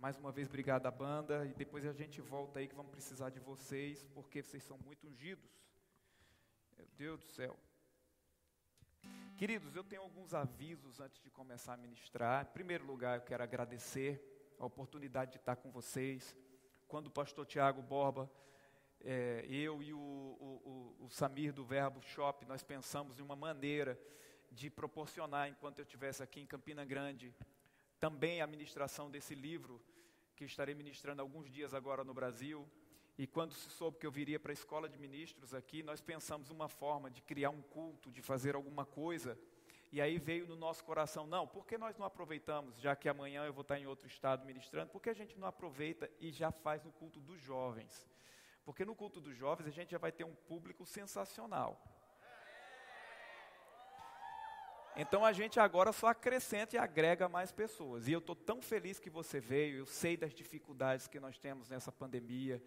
Mais uma vez, obrigado à banda. E depois a gente volta aí que vamos precisar de vocês, porque vocês são muito ungidos. Meu Deus do céu. Queridos, eu tenho alguns avisos antes de começar a ministrar. Em primeiro lugar, eu quero agradecer a oportunidade de estar com vocês. Quando o pastor Tiago Borba, é, eu e o, o, o, o Samir do Verbo Shop, nós pensamos em uma maneira de proporcionar, enquanto eu estivesse aqui em Campina Grande, também a ministração desse livro, que estarei ministrando alguns dias agora no Brasil. E quando se soube que eu viria para a escola de ministros aqui, nós pensamos uma forma de criar um culto, de fazer alguma coisa. E aí veio no nosso coração, não, por que nós não aproveitamos, já que amanhã eu vou estar em outro estado ministrando, por que a gente não aproveita e já faz no culto dos jovens? Porque no culto dos jovens a gente já vai ter um público sensacional. Então a gente agora só acrescenta e agrega mais pessoas. E eu estou tão feliz que você veio, eu sei das dificuldades que nós temos nessa pandemia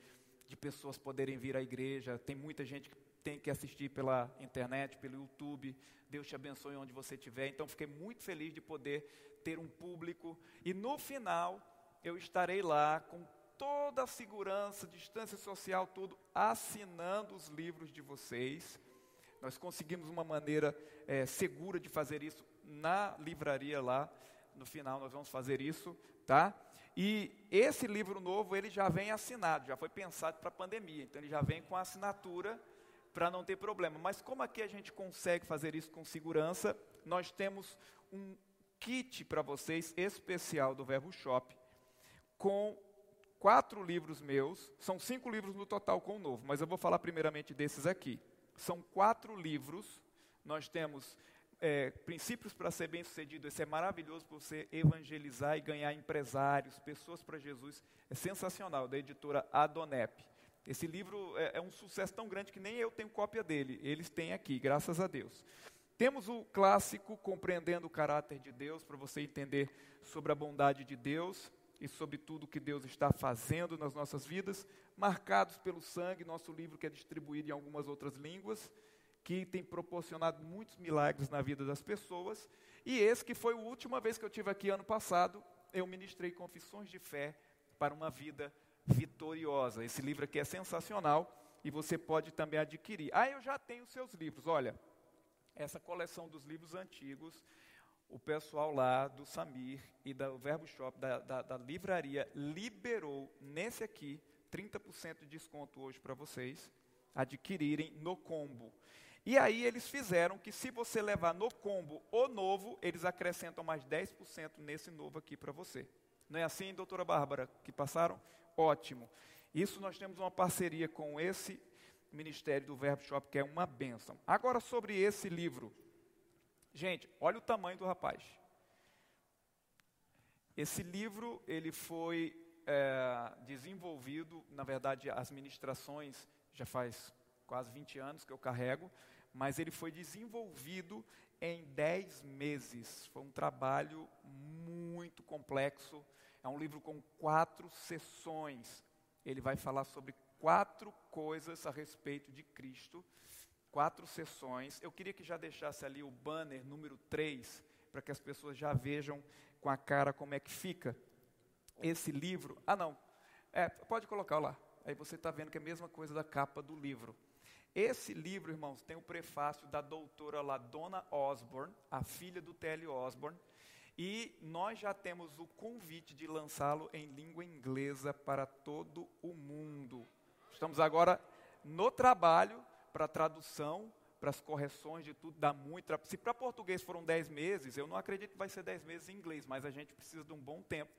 de pessoas poderem vir à igreja. Tem muita gente que tem que assistir pela internet, pelo YouTube. Deus te abençoe onde você estiver. Então, fiquei muito feliz de poder ter um público. E no final, eu estarei lá com toda a segurança, distância social, tudo, assinando os livros de vocês. Nós conseguimos uma maneira é, segura de fazer isso na livraria lá. No final, nós vamos fazer isso, tá? E esse livro novo, ele já vem assinado, já foi pensado para a pandemia, então ele já vem com a assinatura para não ter problema. Mas como aqui a gente consegue fazer isso com segurança, nós temos um kit para vocês especial do Verbo Shop, com quatro livros meus, são cinco livros no total com o novo, mas eu vou falar primeiramente desses aqui. São quatro livros, nós temos é, princípios para ser bem sucedido. Esse é maravilhoso para você evangelizar e ganhar empresários, pessoas para Jesus. É sensacional, da editora Adonep. Esse livro é, é, um sucesso tão grande que nem eu tenho cópia dele. Eles têm aqui, graças a Deus. Temos o clássico Compreendendo o Caráter de Deus, para você entender sobre a bondade de Deus e sobre tudo que Deus está fazendo nas nossas vidas. Marcados pelo Sangue, nosso livro que é distribuído em algumas outras línguas que tem proporcionado muitos milagres na vida das pessoas. E esse que foi a última vez que eu tive aqui ano passado, eu ministrei Confissões de Fé para uma vida vitoriosa. Esse livro aqui é sensacional e você pode também adquirir. Ah, eu já tenho seus livros. Olha, essa coleção dos livros antigos, o pessoal lá do Samir e do Verbo Shop, da, da, da livraria, liberou nesse aqui 30% de desconto hoje para vocês adquirirem no combo. E aí eles fizeram que se você levar no combo o novo, eles acrescentam mais 10% nesse novo aqui para você. Não é assim, doutora Bárbara, que passaram? Ótimo. Isso nós temos uma parceria com esse Ministério do Verbo Shop, que é uma benção. Agora sobre esse livro. Gente, olha o tamanho do rapaz. Esse livro, ele foi é, desenvolvido, na verdade, as ministrações já faz quase 20 anos que eu carrego, mas ele foi desenvolvido em 10 meses. Foi um trabalho muito complexo. É um livro com quatro sessões. Ele vai falar sobre quatro coisas a respeito de Cristo. Quatro sessões. Eu queria que já deixasse ali o banner número 3, para que as pessoas já vejam com a cara como é que fica. Esse livro. Ah, não. É, pode colocar lá. Aí você está vendo que é a mesma coisa da capa do livro. Esse livro, irmãos, tem o prefácio da doutora Ladona Osborne, a filha do T.L. Osborne, e nós já temos o convite de lançá-lo em língua inglesa para todo o mundo. Estamos agora no trabalho para tradução, para as correções de tudo, dá muito. Se para português foram 10 meses, eu não acredito que vai ser 10 meses em inglês, mas a gente precisa de um bom tempo.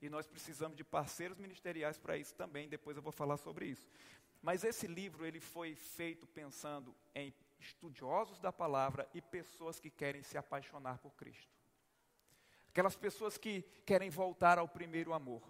E nós precisamos de parceiros ministeriais para isso também, depois eu vou falar sobre isso. Mas esse livro ele foi feito pensando em estudiosos da palavra e pessoas que querem se apaixonar por Cristo. Aquelas pessoas que querem voltar ao primeiro amor.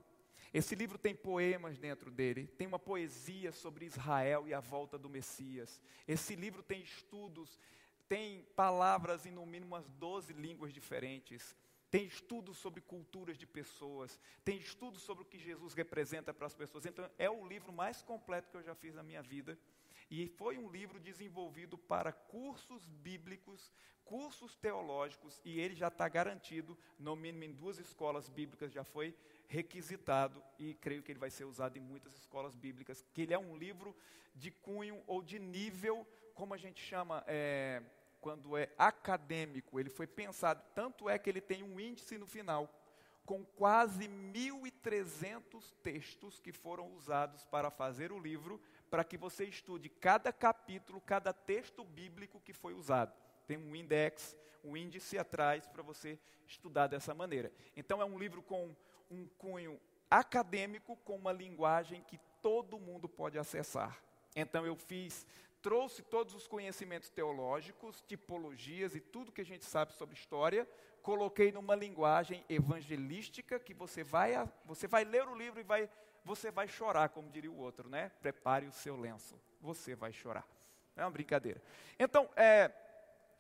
Esse livro tem poemas dentro dele, tem uma poesia sobre Israel e a volta do Messias. Esse livro tem estudos, tem palavras em no mínimo umas 12 línguas diferentes tem estudos sobre culturas de pessoas, tem estudos sobre o que Jesus representa para as pessoas. Então, é o livro mais completo que eu já fiz na minha vida. E foi um livro desenvolvido para cursos bíblicos, cursos teológicos, e ele já está garantido, no mínimo em duas escolas bíblicas, já foi requisitado e creio que ele vai ser usado em muitas escolas bíblicas, que ele é um livro de cunho ou de nível, como a gente chama, é, quando é acadêmico, ele foi pensado, tanto é que ele tem um índice no final, com quase 1.300 textos que foram usados para fazer o livro, para que você estude cada capítulo, cada texto bíblico que foi usado. Tem um index, um índice atrás para você estudar dessa maneira. Então é um livro com um cunho acadêmico, com uma linguagem que todo mundo pode acessar. Então eu fiz, trouxe todos os conhecimentos teológicos, tipologias e tudo que a gente sabe sobre história, coloquei numa linguagem evangelística que você vai, você vai ler o livro e vai, você vai chorar, como diria o outro, né? Prepare o seu lenço, você vai chorar. É uma brincadeira. Então, é,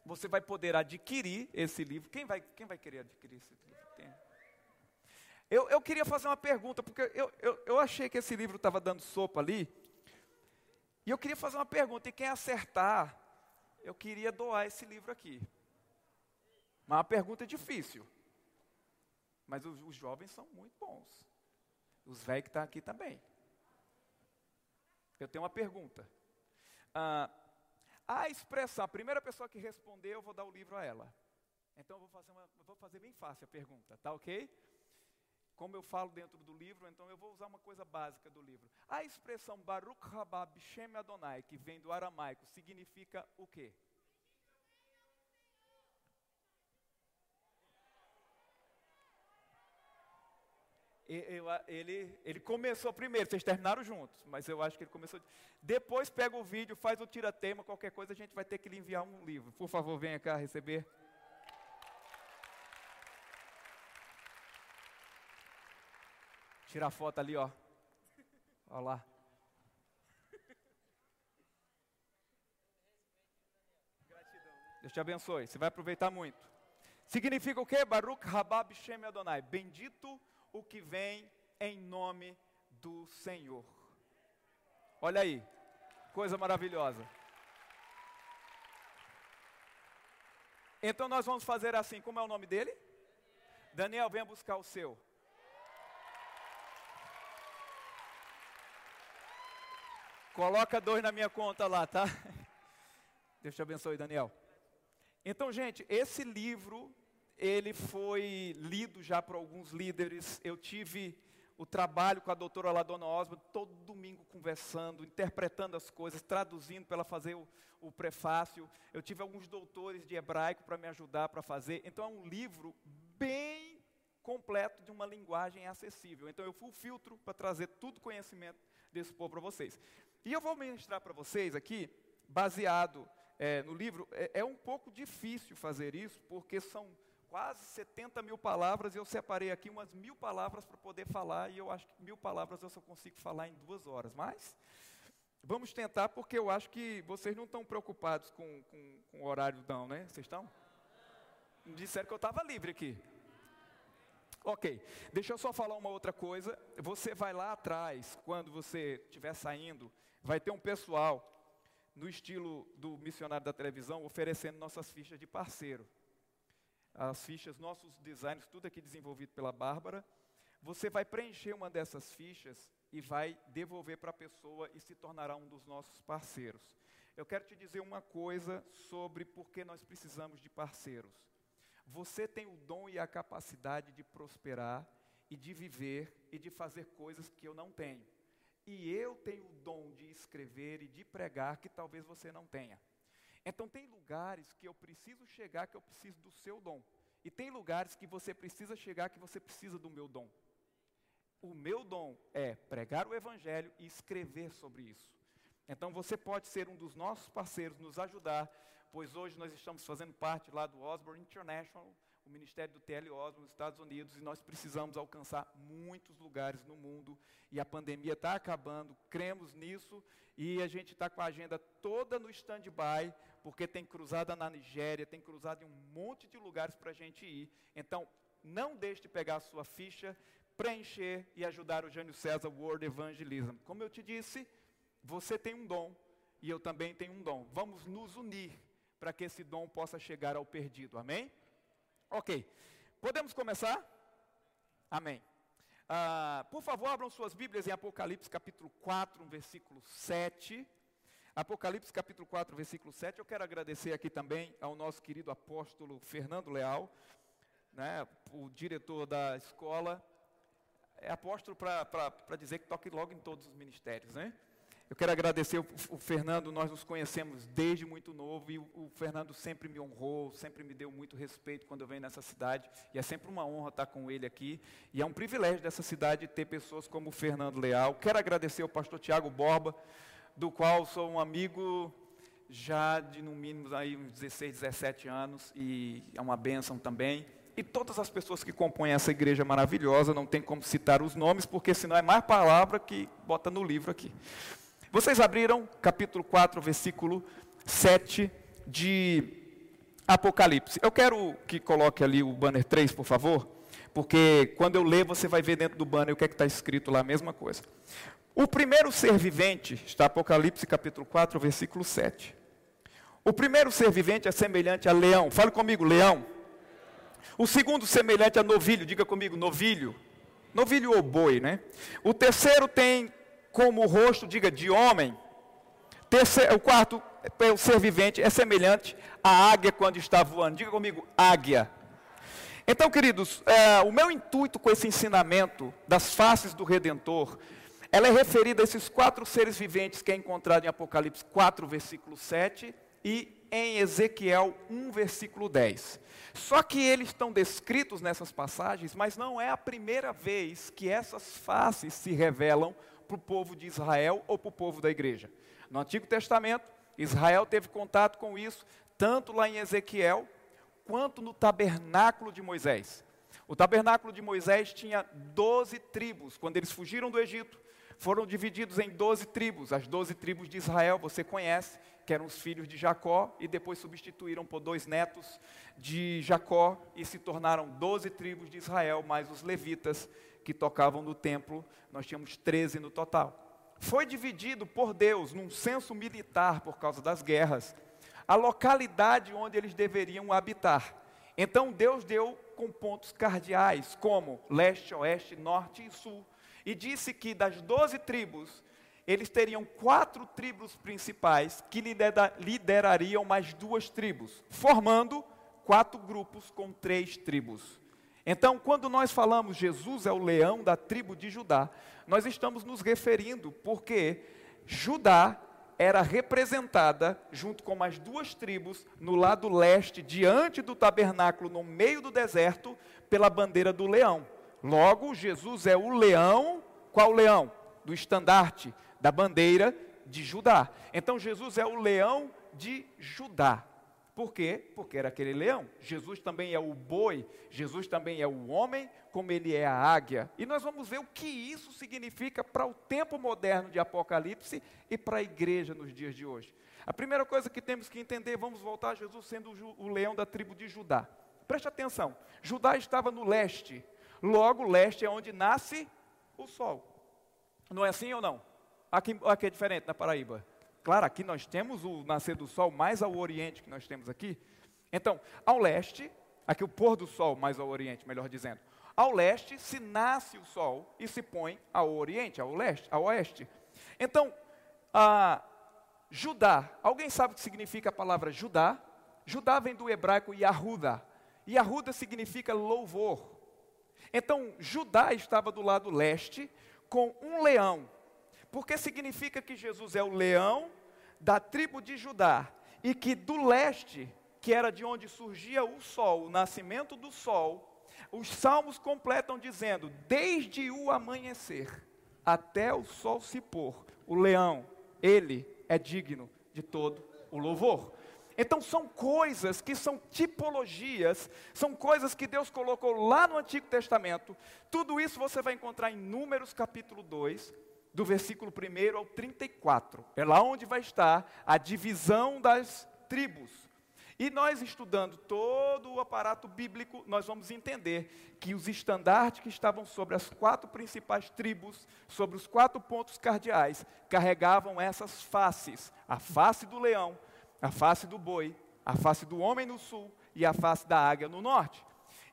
você vai poder adquirir esse livro. Quem vai, quem vai querer adquirir esse livro? Tem. Eu, eu queria fazer uma pergunta, porque eu, eu, eu achei que esse livro estava dando sopa ali. E eu queria fazer uma pergunta, e quem acertar, eu queria doar esse livro aqui. Mas uma pergunta difícil. Mas os, os jovens são muito bons. Os velhos que estão tá aqui também. Eu tenho uma pergunta. Ah, a expressão, a primeira pessoa que responder, eu vou dar o livro a ela. Então eu vou fazer, uma, vou fazer bem fácil a pergunta, tá ok? Como eu falo dentro do livro, então eu vou usar uma coisa básica do livro. A expressão Baruch Rabab Shem Adonai, que vem do aramaico, significa o quê? Ele, ele começou primeiro, vocês terminaram juntos, mas eu acho que ele começou. Depois pega o vídeo, faz o tira-tema, qualquer coisa a gente vai ter que lhe enviar um livro. Por favor, venha cá receber. Tira a foto ali, ó. Olha lá. Deus te abençoe. Você vai aproveitar muito. Significa o quê? Baruch Rabab Shem Adonai. Bendito o que vem em nome do Senhor. Olha aí, coisa maravilhosa. Então nós vamos fazer assim, como é o nome dele? Daniel, venha buscar o seu. Coloca dois na minha conta lá, tá? Deus te abençoe, Daniel. Então, gente, esse livro ele foi lido já por alguns líderes. Eu tive o trabalho com a doutora Ladona Osma, todo domingo conversando, interpretando as coisas, traduzindo para ela fazer o, o prefácio. Eu tive alguns doutores de hebraico para me ajudar para fazer. Então é um livro bem completo de uma linguagem acessível. Então eu fui o filtro para trazer tudo conhecimento desse povo para vocês. E eu vou ministrar para vocês aqui, baseado é, no livro. É, é um pouco difícil fazer isso, porque são quase 70 mil palavras, e eu separei aqui umas mil palavras para poder falar, e eu acho que mil palavras eu só consigo falar em duas horas. Mas vamos tentar, porque eu acho que vocês não estão preocupados com, com, com o horário, não, né? Vocês estão? Disseram que eu estava livre aqui. Ok, deixa eu só falar uma outra coisa. Você vai lá atrás, quando você estiver saindo, vai ter um pessoal no estilo do missionário da televisão oferecendo nossas fichas de parceiro as fichas, nossos designs, tudo aqui desenvolvido pela Bárbara. Você vai preencher uma dessas fichas e vai devolver para a pessoa e se tornará um dos nossos parceiros. Eu quero te dizer uma coisa sobre por que nós precisamos de parceiros. Você tem o dom e a capacidade de prosperar e de viver e de fazer coisas que eu não tenho. E eu tenho o dom de escrever e de pregar que talvez você não tenha. Então tem lugares que eu preciso chegar que eu preciso do seu dom. E tem lugares que você precisa chegar que você precisa do meu dom. O meu dom é pregar o evangelho e escrever sobre isso. Então você pode ser um dos nossos parceiros, nos ajudar, pois hoje nós estamos fazendo parte lá do Osborne International, o ministério do TL Osborne nos Estados Unidos, e nós precisamos alcançar muitos lugares no mundo, e a pandemia está acabando, cremos nisso, e a gente está com a agenda toda no stand-by, porque tem cruzada na Nigéria, tem cruzada em um monte de lugares para a gente ir. Então, não deixe de pegar a sua ficha, preencher e ajudar o Jânio César World Evangelism. Como eu te disse, você tem um dom e eu também tenho um dom. Vamos nos unir para que esse dom possa chegar ao perdido. Amém? Ok. Podemos começar? Amém. Ah, por favor, abram suas Bíblias em Apocalipse capítulo 4, versículo 7. Apocalipse capítulo 4, versículo 7. Eu quero agradecer aqui também ao nosso querido apóstolo Fernando Leal, né, o diretor da escola. É apóstolo para dizer que toque logo em todos os ministérios, né? Eu quero agradecer o, o, Fernando, nós nos conhecemos desde muito novo e o, o, Fernando sempre me honrou, sempre me deu muito respeito quando eu venho nessa cidade e é sempre uma honra estar com ele aqui e é um privilégio dessa cidade ter pessoas como o Fernando Leal. Quero agradecer ao pastor Tiago Borba, do qual sou um amigo já de no mínimo aí uns 16, 17 anos e é uma bênção também. E todas as pessoas que compõem essa igreja maravilhosa, não tem como citar os nomes, porque senão é mais palavra que bota no livro aqui. Vocês abriram capítulo 4, versículo 7 de Apocalipse. Eu quero que coloque ali o banner 3, por favor, porque quando eu ler, você vai ver dentro do banner o que é está escrito lá, a mesma coisa. O primeiro ser vivente, está Apocalipse capítulo 4, versículo 7. O primeiro ser vivente é semelhante a leão. Fale comigo, leão. O segundo semelhante a novilho, diga comigo, novilho. Novilho ou boi, né? O terceiro tem como rosto, diga, de homem. Terceiro, o quarto, é o ser vivente, é semelhante à águia quando está voando. Diga comigo, águia. Então, queridos, é, o meu intuito com esse ensinamento das faces do Redentor, ela é referida a esses quatro seres viventes que é encontrado em Apocalipse 4, versículo 7 e em Ezequiel 1, versículo 10. Só que eles estão descritos nessas passagens, mas não é a primeira vez que essas faces se revelam para o povo de Israel ou para o povo da igreja. No Antigo Testamento, Israel teve contato com isso, tanto lá em Ezequiel, quanto no tabernáculo de Moisés. O tabernáculo de Moisés tinha doze tribos. Quando eles fugiram do Egito, foram divididos em doze tribos. As doze tribos de Israel, você conhece, que eram os filhos de Jacó, e depois substituíram por dois netos de Jacó, e se tornaram doze tribos de Israel, mais os levitas, que tocavam no templo, nós tínhamos 13 no total. Foi dividido por Deus num censo militar por causa das guerras, a localidade onde eles deveriam habitar. Então Deus deu com pontos cardeais, como leste, oeste, norte e sul, e disse que das doze tribos, eles teriam quatro tribos principais que liderariam mais duas tribos, formando quatro grupos com três tribos. Então, quando nós falamos Jesus é o leão da tribo de Judá, nós estamos nos referindo porque Judá era representada junto com as duas tribos no lado leste, diante do tabernáculo, no meio do deserto, pela bandeira do leão. Logo, Jesus é o leão, qual leão? Do estandarte, da bandeira de Judá. Então, Jesus é o leão de Judá. Por quê? Porque era aquele leão. Jesus também é o boi, Jesus também é o homem, como ele é a águia. E nós vamos ver o que isso significa para o tempo moderno de Apocalipse e para a igreja nos dias de hoje. A primeira coisa que temos que entender, vamos voltar a Jesus sendo o leão da tribo de Judá. Preste atenção, Judá estava no leste, logo leste é onde nasce o sol. Não é assim ou não? Aqui, aqui é diferente na Paraíba. Claro, aqui nós temos o nascer do sol mais ao oriente que nós temos aqui. Então, ao leste, aqui o pôr do sol mais ao oriente, melhor dizendo. Ao leste se nasce o sol e se põe ao oriente, ao leste, ao oeste. Então, a Judá, alguém sabe o que significa a palavra Judá? Judá vem do hebraico Yahuda. Yahuda significa louvor. Então, Judá estava do lado leste com um leão, porque significa que Jesus é o leão da tribo de Judá, e que do leste, que era de onde surgia o sol, o nascimento do sol, os salmos completam dizendo: desde o amanhecer até o sol se pôr, o leão, ele é digno de todo o louvor. Então são coisas que são tipologias, são coisas que Deus colocou lá no Antigo Testamento. Tudo isso você vai encontrar em Números capítulo 2, do versículo 1 ao 34. É lá onde vai estar a divisão das tribos. E nós estudando todo o aparato bíblico, nós vamos entender que os estandartes que estavam sobre as quatro principais tribos, sobre os quatro pontos cardeais, carregavam essas faces: a face do leão, a face do boi, a face do homem no sul e a face da águia no norte.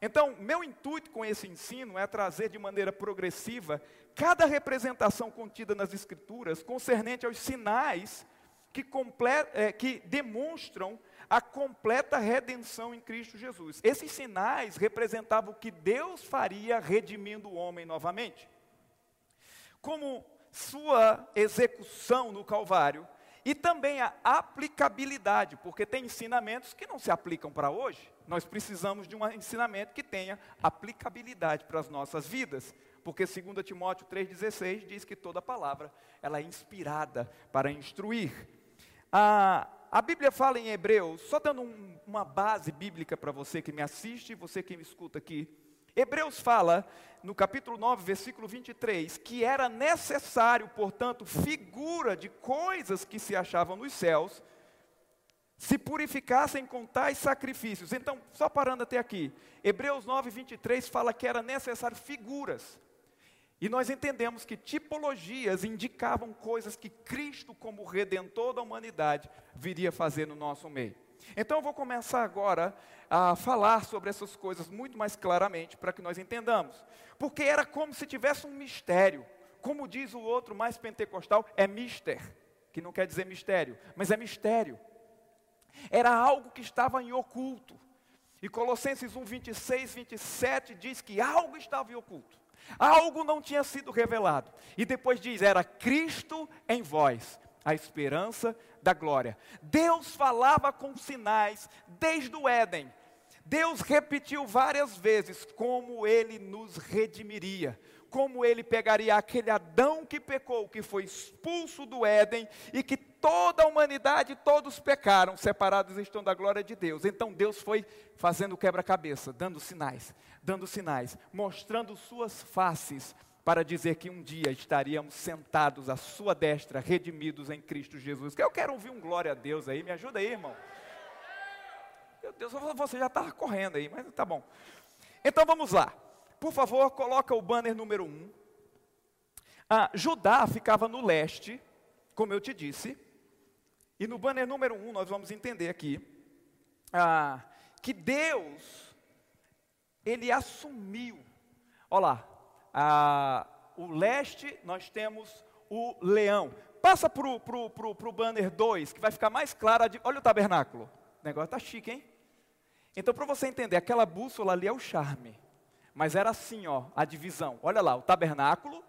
Então, meu intuito com esse ensino é trazer de maneira progressiva cada representação contida nas Escrituras concernente aos sinais que, é, que demonstram a completa redenção em Cristo Jesus. Esses sinais representavam o que Deus faria redimindo o homem novamente. Como sua execução no Calvário e também a aplicabilidade, porque tem ensinamentos que não se aplicam para hoje. Nós precisamos de um ensinamento que tenha aplicabilidade para as nossas vidas, porque 2 Timóteo 3,16 diz que toda palavra ela é inspirada para instruir. A, a Bíblia fala em Hebreus, só dando um, uma base bíblica para você que me assiste você que me escuta aqui. Hebreus fala, no capítulo 9, versículo 23, que era necessário, portanto, figura de coisas que se achavam nos céus, se purificassem com tais sacrifícios. Então, só parando até aqui, Hebreus 9, 23 fala que era necessário figuras. E nós entendemos que tipologias indicavam coisas que Cristo, como redentor da humanidade, viria fazer no nosso meio. Então eu vou começar agora a falar sobre essas coisas muito mais claramente para que nós entendamos. Porque era como se tivesse um mistério. Como diz o outro mais pentecostal, é mister, que não quer dizer mistério, mas é mistério. Era algo que estava em oculto. E Colossenses 1, 26, 27 diz que algo estava em oculto. Algo não tinha sido revelado. E depois diz: era Cristo em vós, a esperança da glória. Deus falava com sinais desde o Éden. Deus repetiu várias vezes como ele nos redimiria, como ele pegaria aquele Adão que pecou, que foi expulso do Éden e que toda a humanidade, todos pecaram, separados estão da glória de Deus. Então Deus foi fazendo quebra-cabeça, dando sinais, dando sinais, mostrando suas faces para dizer que um dia estaríamos sentados à sua destra, redimidos em Cristo Jesus. Eu quero ouvir um glória a Deus aí, me ajuda aí, irmão. Meu Deus, você já está correndo aí, mas tá bom. Então vamos lá. Por favor, coloca o banner número 1. Um. Ah, Judá ficava no leste, como eu te disse. E no banner número 1 um, nós vamos entender aqui ah, que Deus, Ele assumiu. Olha lá, o leste nós temos o leão. Passa para o banner 2, que vai ficar mais claro. Olha o tabernáculo. O negócio está chique, hein? Então, para você entender, aquela bússola ali é o charme. Mas era assim, ó, a divisão. Olha lá, o tabernáculo.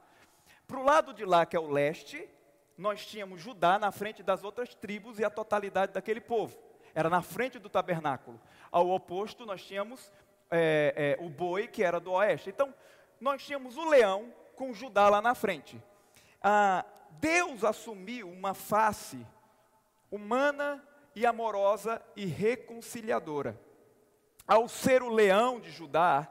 Para o lado de lá, que é o leste, nós tínhamos Judá na frente das outras tribos e a totalidade daquele povo. Era na frente do tabernáculo. Ao oposto, nós tínhamos é, é, o boi, que era do oeste. Então, nós tínhamos o leão com Judá lá na frente. Ah, Deus assumiu uma face humana e amorosa e reconciliadora. Ao ser o leão de Judá,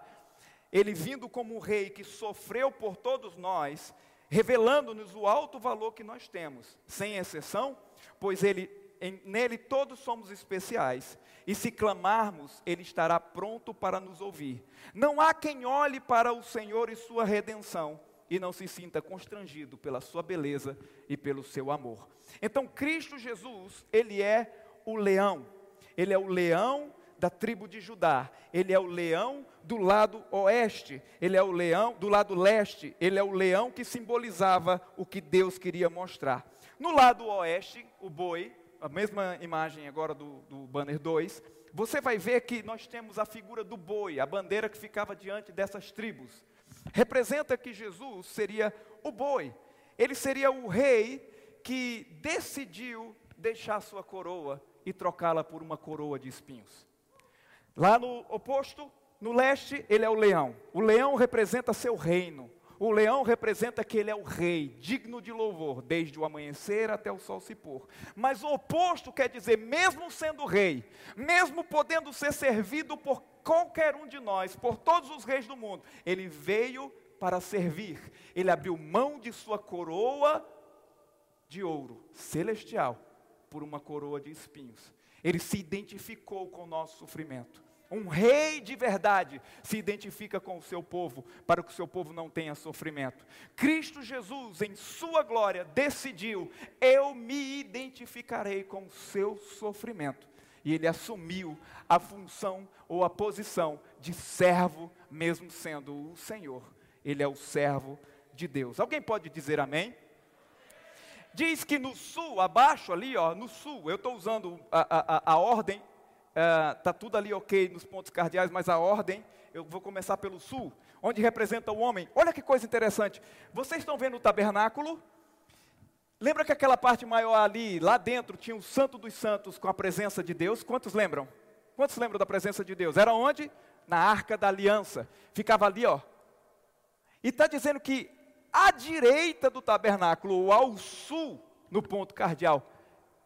ele vindo como um rei que sofreu por todos nós, revelando-nos o alto valor que nós temos, sem exceção, pois ele, em, nele todos somos especiais, e se clamarmos, ele estará pronto para nos ouvir. Não há quem olhe para o Senhor e sua redenção e não se sinta constrangido pela sua beleza e pelo seu amor. Então, Cristo Jesus, ele é o leão. Ele é o leão da tribo de Judá. Ele é o leão do lado oeste. Ele é o leão do lado leste. Ele é o leão que simbolizava o que Deus queria mostrar. No lado oeste, o boi, a mesma imagem agora do, do banner 2, você vai ver que nós temos a figura do boi, a bandeira que ficava diante dessas tribos. Representa que Jesus seria o boi. Ele seria o rei que decidiu deixar sua coroa e trocá-la por uma coroa de espinhos. Lá no oposto, no leste, ele é o leão. O leão representa seu reino. O leão representa que ele é o rei, digno de louvor, desde o amanhecer até o sol se pôr. Mas o oposto quer dizer, mesmo sendo rei, mesmo podendo ser servido por qualquer um de nós, por todos os reis do mundo, ele veio para servir. Ele abriu mão de sua coroa de ouro celestial por uma coroa de espinhos. Ele se identificou com o nosso sofrimento. Um rei de verdade se identifica com o seu povo, para que o seu povo não tenha sofrimento. Cristo Jesus, em sua glória, decidiu: eu me identificarei com o seu sofrimento. e ele assumiu a função ou a posição de servo, mesmo sendo o Senhor. Ele é o servo de Deus. Alguém pode dizer amém? Diz que no sul, abaixo ali, ó, no sul, eu estou usando a, a, a ordem, está é, uh, tudo ali ok nos pontos cardeais, mas a ordem, eu vou começar pelo sul, onde representa o homem. Olha que coisa interessante. Vocês estão vendo o tabernáculo? Lembra que aquela parte maior ali, lá dentro, tinha o Santo dos Santos com a presença de Deus? Quantos lembram? Quantos lembram da presença de Deus? Era onde? Na arca da aliança. Ficava ali, ó. E está dizendo que à direita do tabernáculo, ou ao sul, no ponto cardeal,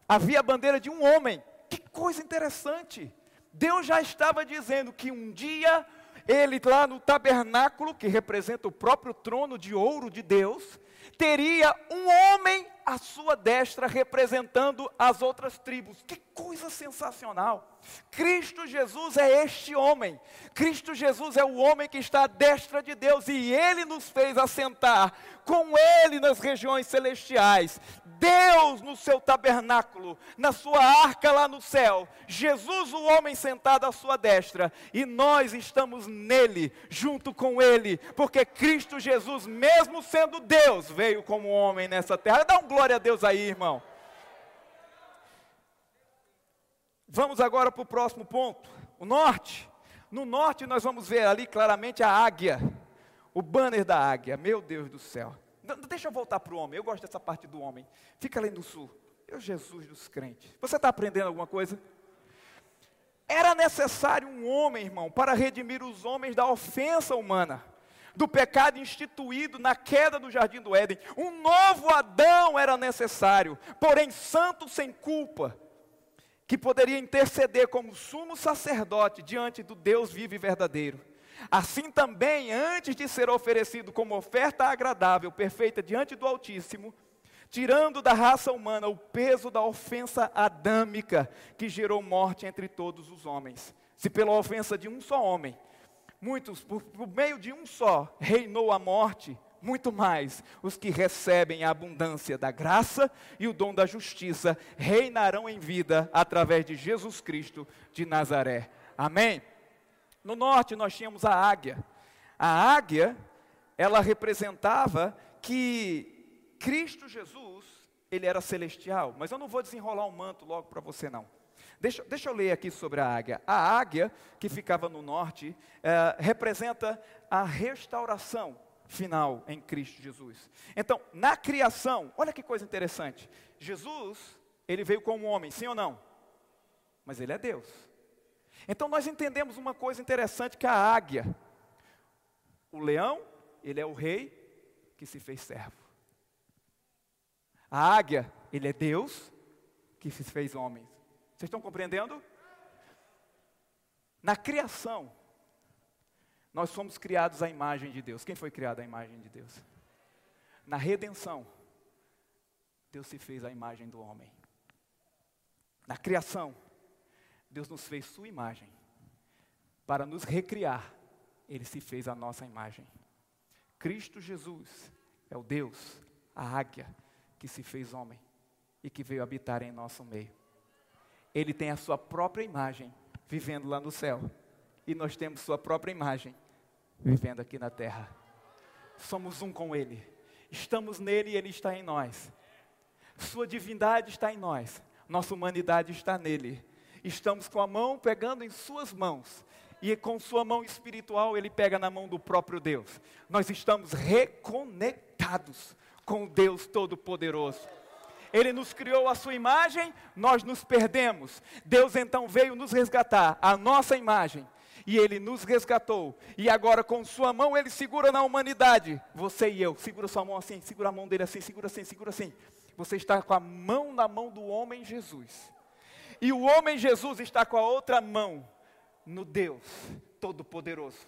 havia a bandeira de um homem. Que coisa interessante! Deus já estava dizendo que um dia ele lá no tabernáculo, que representa o próprio trono de ouro de Deus, teria um homem à sua destra representando as outras tribos. Que coisa sensacional! Cristo Jesus é este homem. Cristo Jesus é o homem que está à destra de Deus e ele nos fez assentar com ele nas regiões celestiais. Deus no seu tabernáculo, na sua arca lá no céu. Jesus, o homem sentado à sua destra, e nós estamos nele, junto com ele, porque Cristo Jesus, mesmo sendo Deus, veio como homem nessa terra. Dá um glória a Deus aí, irmão. Vamos agora para o próximo ponto, o norte. No norte nós vamos ver ali claramente a águia, o banner da águia. Meu Deus do céu. Deixa eu voltar para o homem, eu gosto dessa parte do homem. Fica ali no sul. Eu, Jesus dos crentes. Você está aprendendo alguma coisa? Era necessário um homem, irmão, para redimir os homens da ofensa humana, do pecado instituído na queda do jardim do Éden. Um novo Adão era necessário, porém santo sem culpa que poderia interceder como sumo sacerdote diante do Deus vivo e verdadeiro. Assim também, antes de ser oferecido como oferta agradável, perfeita diante do Altíssimo, tirando da raça humana o peso da ofensa adâmica que gerou morte entre todos os homens. Se pela ofensa de um só homem, muitos, por, por meio de um só, reinou a morte, muito mais os que recebem a abundância da graça e o dom da justiça reinarão em vida através de Jesus Cristo de Nazaré. Amém? No norte nós tínhamos a águia. A águia, ela representava que Cristo Jesus, ele era celestial, mas eu não vou desenrolar um manto logo para você não. Deixa, deixa, eu ler aqui sobre a águia. A águia, que ficava no norte, é, representa a restauração final em Cristo Jesus. Então, na criação, olha que coisa interessante. Jesus, ele veio como homem, sim ou não? Mas ele é Deus. Então nós entendemos uma coisa interessante que a águia, o leão, ele é o rei que se fez servo. A águia, ele é Deus que se fez homem. Vocês estão compreendendo? Na criação, nós somos criados à imagem de Deus. Quem foi criado à imagem de Deus? Na redenção, Deus se fez à imagem do homem. Na criação, Deus nos fez sua imagem. Para nos recriar, Ele se fez a nossa imagem. Cristo Jesus é o Deus, a águia, que se fez homem e que veio habitar em nosso meio. Ele tem a sua própria imagem vivendo lá no céu e nós temos Sua própria imagem vivendo aqui na terra. Somos um com Ele, estamos nele e Ele está em nós. Sua divindade está em nós, nossa humanidade está nele. Estamos com a mão pegando em Suas mãos, e com Sua mão espiritual Ele pega na mão do próprio Deus. Nós estamos reconectados com o Deus Todo-Poderoso. Ele nos criou a sua imagem, nós nos perdemos. Deus então veio nos resgatar a nossa imagem e ele nos resgatou. E agora, com sua mão, ele segura na humanidade. Você e eu, segura sua mão assim, segura a mão dele assim, segura assim, segura assim. Você está com a mão na mão do homem Jesus. E o homem Jesus está com a outra mão no Deus Todo-Poderoso.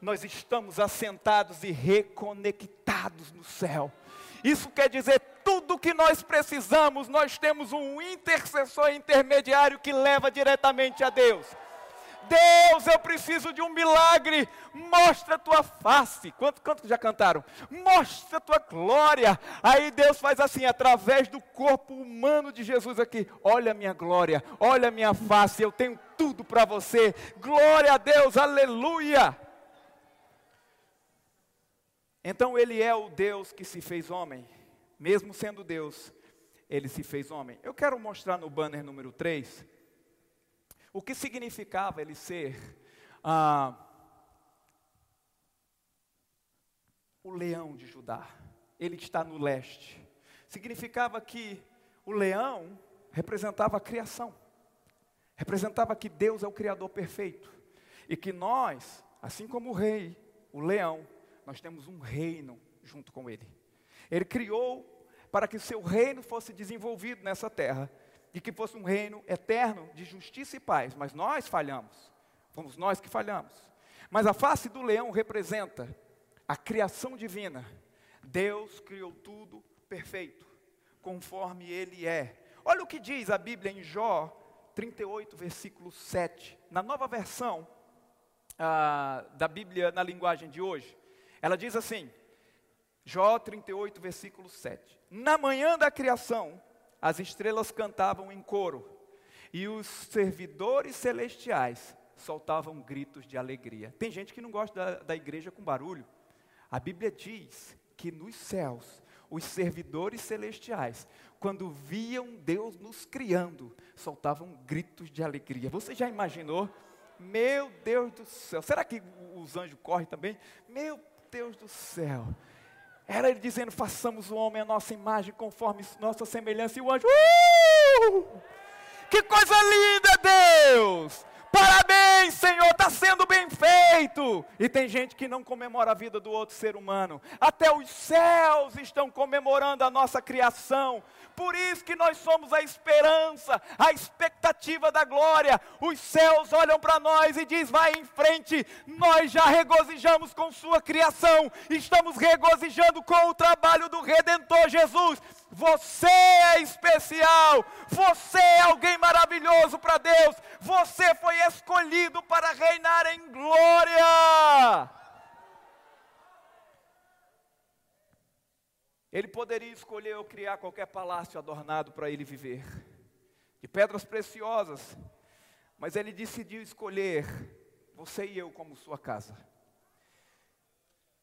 Nós estamos assentados e reconectados no céu. Isso quer dizer tudo o que nós precisamos, nós temos um intercessor intermediário que leva diretamente a Deus. Deus, eu preciso de um milagre. Mostra a tua face. Quantos quanto já cantaram? Mostra a tua glória. Aí Deus faz assim, através do corpo humano de Jesus aqui. Olha a minha glória, olha a minha face. Eu tenho tudo para você. Glória a Deus, aleluia. Então Ele é o Deus que se fez homem. Mesmo sendo Deus, Ele se fez homem. Eu quero mostrar no banner número 3 o que significava ele ser ah, o leão de Judá? Ele está no leste. Significava que o leão representava a criação, representava que Deus é o Criador perfeito e que nós, assim como o rei, o leão, nós temos um reino junto com ele. Ele criou para que o seu reino fosse desenvolvido nessa terra de que fosse um reino eterno de justiça e paz, mas nós falhamos, fomos nós que falhamos. Mas a face do leão representa a criação divina. Deus criou tudo perfeito, conforme Ele é. Olha o que diz a Bíblia em Jó 38, versículo 7. Na nova versão ah, da Bíblia na linguagem de hoje, ela diz assim: Jó 38, versículo 7. Na manhã da criação, as estrelas cantavam em coro, e os servidores celestiais soltavam gritos de alegria. Tem gente que não gosta da, da igreja com barulho. A Bíblia diz que nos céus, os servidores celestiais, quando viam Deus nos criando, soltavam gritos de alegria. Você já imaginou? Meu Deus do céu. Será que os anjos correm também? Meu Deus do céu. Era ele dizendo: façamos o homem a nossa imagem, conforme nossa semelhança. E o anjo, uh! Que coisa linda, Deus! Parabéns, Senhor, está sendo bem feito. E tem gente que não comemora a vida do outro ser humano. Até os céus estão comemorando a nossa criação. Por isso que nós somos a esperança, a expectativa da glória. Os céus olham para nós e diz: "Vai em frente". Nós já regozijamos com sua criação, estamos regozijando com o trabalho do redentor Jesus. Você é especial, você é alguém maravilhoso para Deus. Você foi escolhido para reinar em glória. Ele poderia escolher ou criar qualquer palácio adornado para ele viver, de pedras preciosas, mas ele decidiu escolher você e eu como sua casa.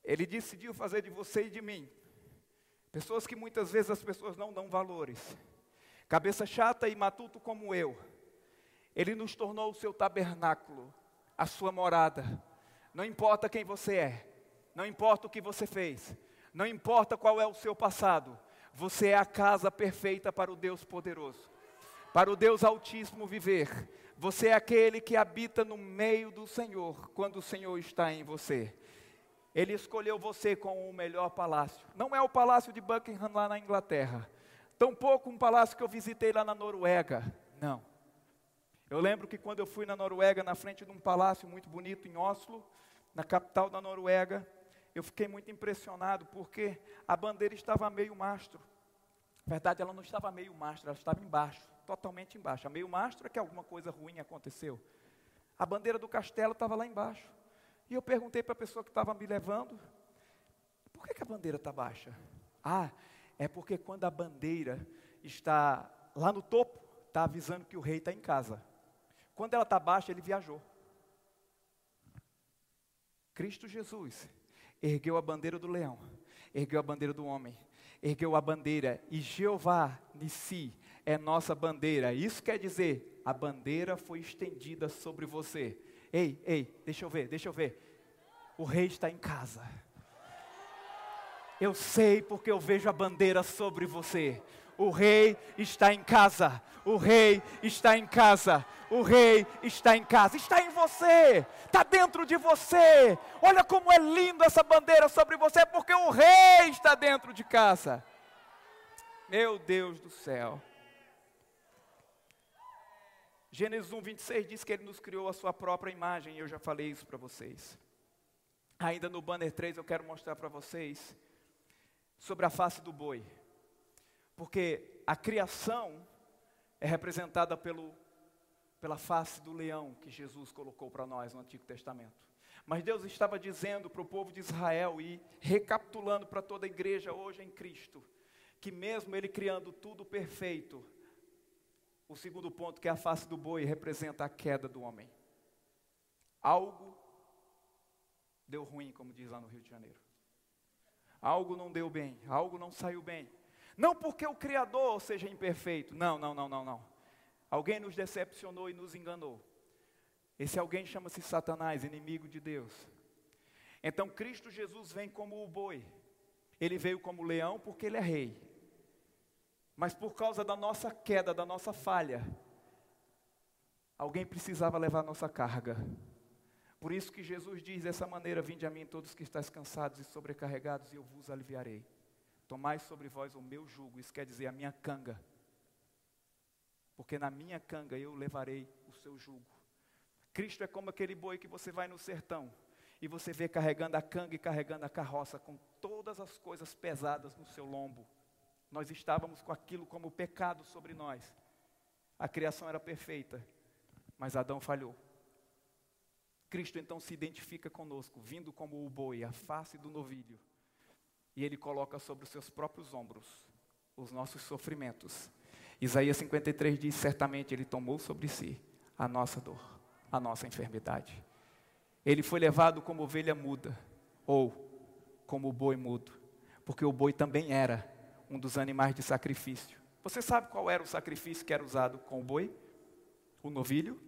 Ele decidiu fazer de você e de mim pessoas que muitas vezes as pessoas não dão valores, cabeça chata e matuto como eu. Ele nos tornou o seu tabernáculo, a sua morada. Não importa quem você é, não importa o que você fez, não importa qual é o seu passado, você é a casa perfeita para o Deus poderoso, para o Deus Altíssimo viver. Você é aquele que habita no meio do Senhor, quando o Senhor está em você. Ele escolheu você com o melhor palácio. Não é o palácio de Buckingham lá na Inglaterra, tampouco um palácio que eu visitei lá na Noruega. Não. Eu lembro que quando eu fui na Noruega, na frente de um palácio muito bonito em Oslo, na capital da Noruega, eu fiquei muito impressionado porque a bandeira estava meio mastro. Na verdade, ela não estava meio mastro, ela estava embaixo, totalmente embaixo. A meio mastro é que alguma coisa ruim aconteceu. A bandeira do castelo estava lá embaixo. E eu perguntei para a pessoa que estava me levando: por que, que a bandeira está baixa? Ah, é porque quando a bandeira está lá no topo, está avisando que o rei está em casa. Quando ela está baixa, ele viajou. Cristo Jesus ergueu a bandeira do leão, ergueu a bandeira do homem, ergueu a bandeira, e Jeová Nissi é nossa bandeira. Isso quer dizer, a bandeira foi estendida sobre você. Ei, ei, deixa eu ver, deixa eu ver. O rei está em casa. Eu sei porque eu vejo a bandeira sobre você. O rei está em casa. O rei está em casa. O rei está em casa. Está em você. Está dentro de você. Olha como é lindo essa bandeira sobre você, porque o rei está dentro de casa. Meu Deus do céu. Gênesis 1, 26 diz que ele nos criou a sua própria imagem, e eu já falei isso para vocês. Ainda no banner 3 eu quero mostrar para vocês sobre a face do boi. Porque a criação é representada pelo pela face do leão que Jesus colocou para nós no Antigo Testamento. Mas Deus estava dizendo para o povo de Israel e recapitulando para toda a igreja hoje em Cristo, que mesmo Ele criando tudo perfeito, o segundo ponto, que é a face do boi, representa a queda do homem. Algo deu ruim, como diz lá no Rio de Janeiro. Algo não deu bem, algo não saiu bem. Não porque o Criador seja imperfeito. Não, não, não, não, não. Alguém nos decepcionou e nos enganou. Esse alguém chama-se Satanás, inimigo de Deus. Então Cristo Jesus vem como o boi. Ele veio como leão porque ele é rei. Mas por causa da nossa queda, da nossa falha, alguém precisava levar a nossa carga. Por isso que Jesus diz dessa maneira: Vinde a mim todos que estáis cansados e sobrecarregados, e eu vos aliviarei. Tomai sobre vós o meu jugo, isso quer dizer a minha canga. Porque na minha canga eu levarei o seu jugo. Cristo é como aquele boi que você vai no sertão e você vê carregando a canga e carregando a carroça com todas as coisas pesadas no seu lombo. Nós estávamos com aquilo como pecado sobre nós. A criação era perfeita, mas Adão falhou. Cristo então se identifica conosco, vindo como o boi, a face do novilho, e ele coloca sobre os seus próprios ombros os nossos sofrimentos. Isaías 53 diz: certamente ele tomou sobre si a nossa dor a nossa enfermidade. Ele foi levado como ovelha muda, ou como boi mudo, porque o boi também era um dos animais de sacrifício. Você sabe qual era o sacrifício que era usado com o boi? O novilho?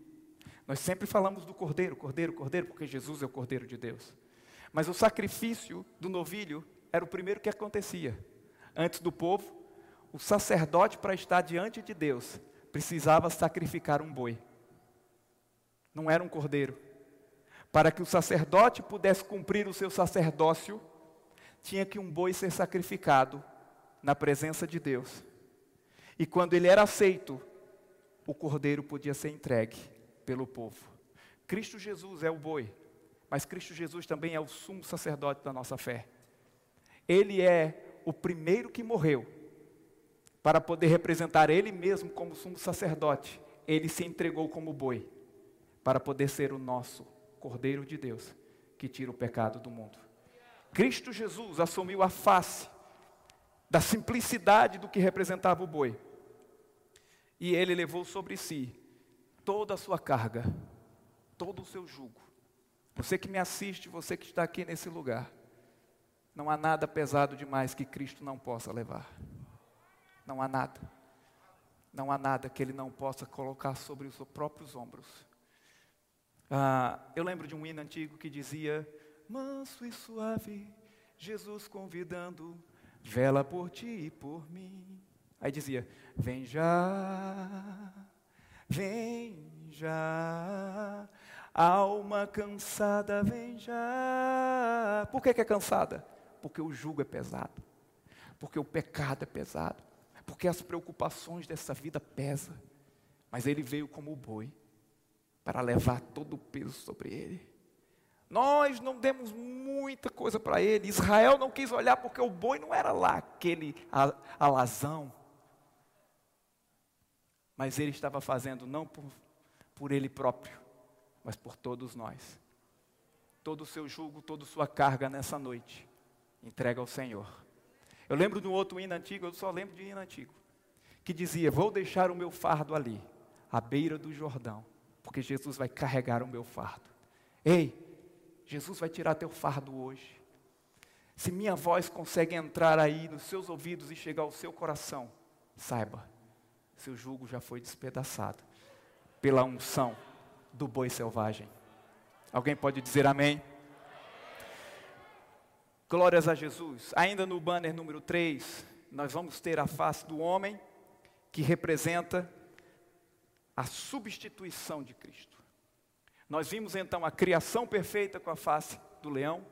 Nós sempre falamos do cordeiro, cordeiro, cordeiro, porque Jesus é o cordeiro de Deus. Mas o sacrifício do novilho era o primeiro que acontecia. Antes do povo, o sacerdote, para estar diante de Deus, precisava sacrificar um boi não era um cordeiro. Para que o sacerdote pudesse cumprir o seu sacerdócio, tinha que um boi ser sacrificado na presença de Deus. E quando ele era aceito, o cordeiro podia ser entregue pelo povo. Cristo Jesus é o boi, mas Cristo Jesus também é o sumo sacerdote da nossa fé. Ele é o primeiro que morreu para poder representar ele mesmo como sumo sacerdote. Ele se entregou como boi para poder ser o nosso Cordeiro de Deus que tira o pecado do mundo. Cristo Jesus assumiu a face da simplicidade do que representava o boi. E ele levou sobre si toda a sua carga, todo o seu jugo. Você que me assiste, você que está aqui nesse lugar, não há nada pesado demais que Cristo não possa levar. Não há nada. Não há nada que ele não possa colocar sobre os seus próprios ombros ah, eu lembro de um hino antigo que dizia: Manso e suave, Jesus convidando, vela por ti e por mim. Aí dizia: Vem já, vem já, alma cansada, vem já. Por que, que é cansada? Porque o jugo é pesado, porque o pecado é pesado, porque as preocupações dessa vida pesam. Mas ele veio como o boi para levar todo o peso sobre ele. Nós não demos muita coisa para ele. Israel não quis olhar porque o boi não era lá aquele alazão. Mas ele estava fazendo não por, por ele próprio, mas por todos nós. Todo o seu jugo, toda a sua carga nessa noite, entrega ao Senhor. Eu lembro de um outro hino antigo, eu só lembro de um hino antigo, que dizia: Vou deixar o meu fardo ali, à beira do Jordão porque Jesus vai carregar o meu fardo. Ei, Jesus vai tirar teu fardo hoje. Se minha voz consegue entrar aí nos seus ouvidos e chegar ao seu coração, saiba, seu jugo já foi despedaçado pela unção do boi selvagem. Alguém pode dizer amém? Glórias a Jesus. Ainda no banner número 3, nós vamos ter a face do homem que representa a substituição de Cristo. Nós vimos então a criação perfeita com a face do leão.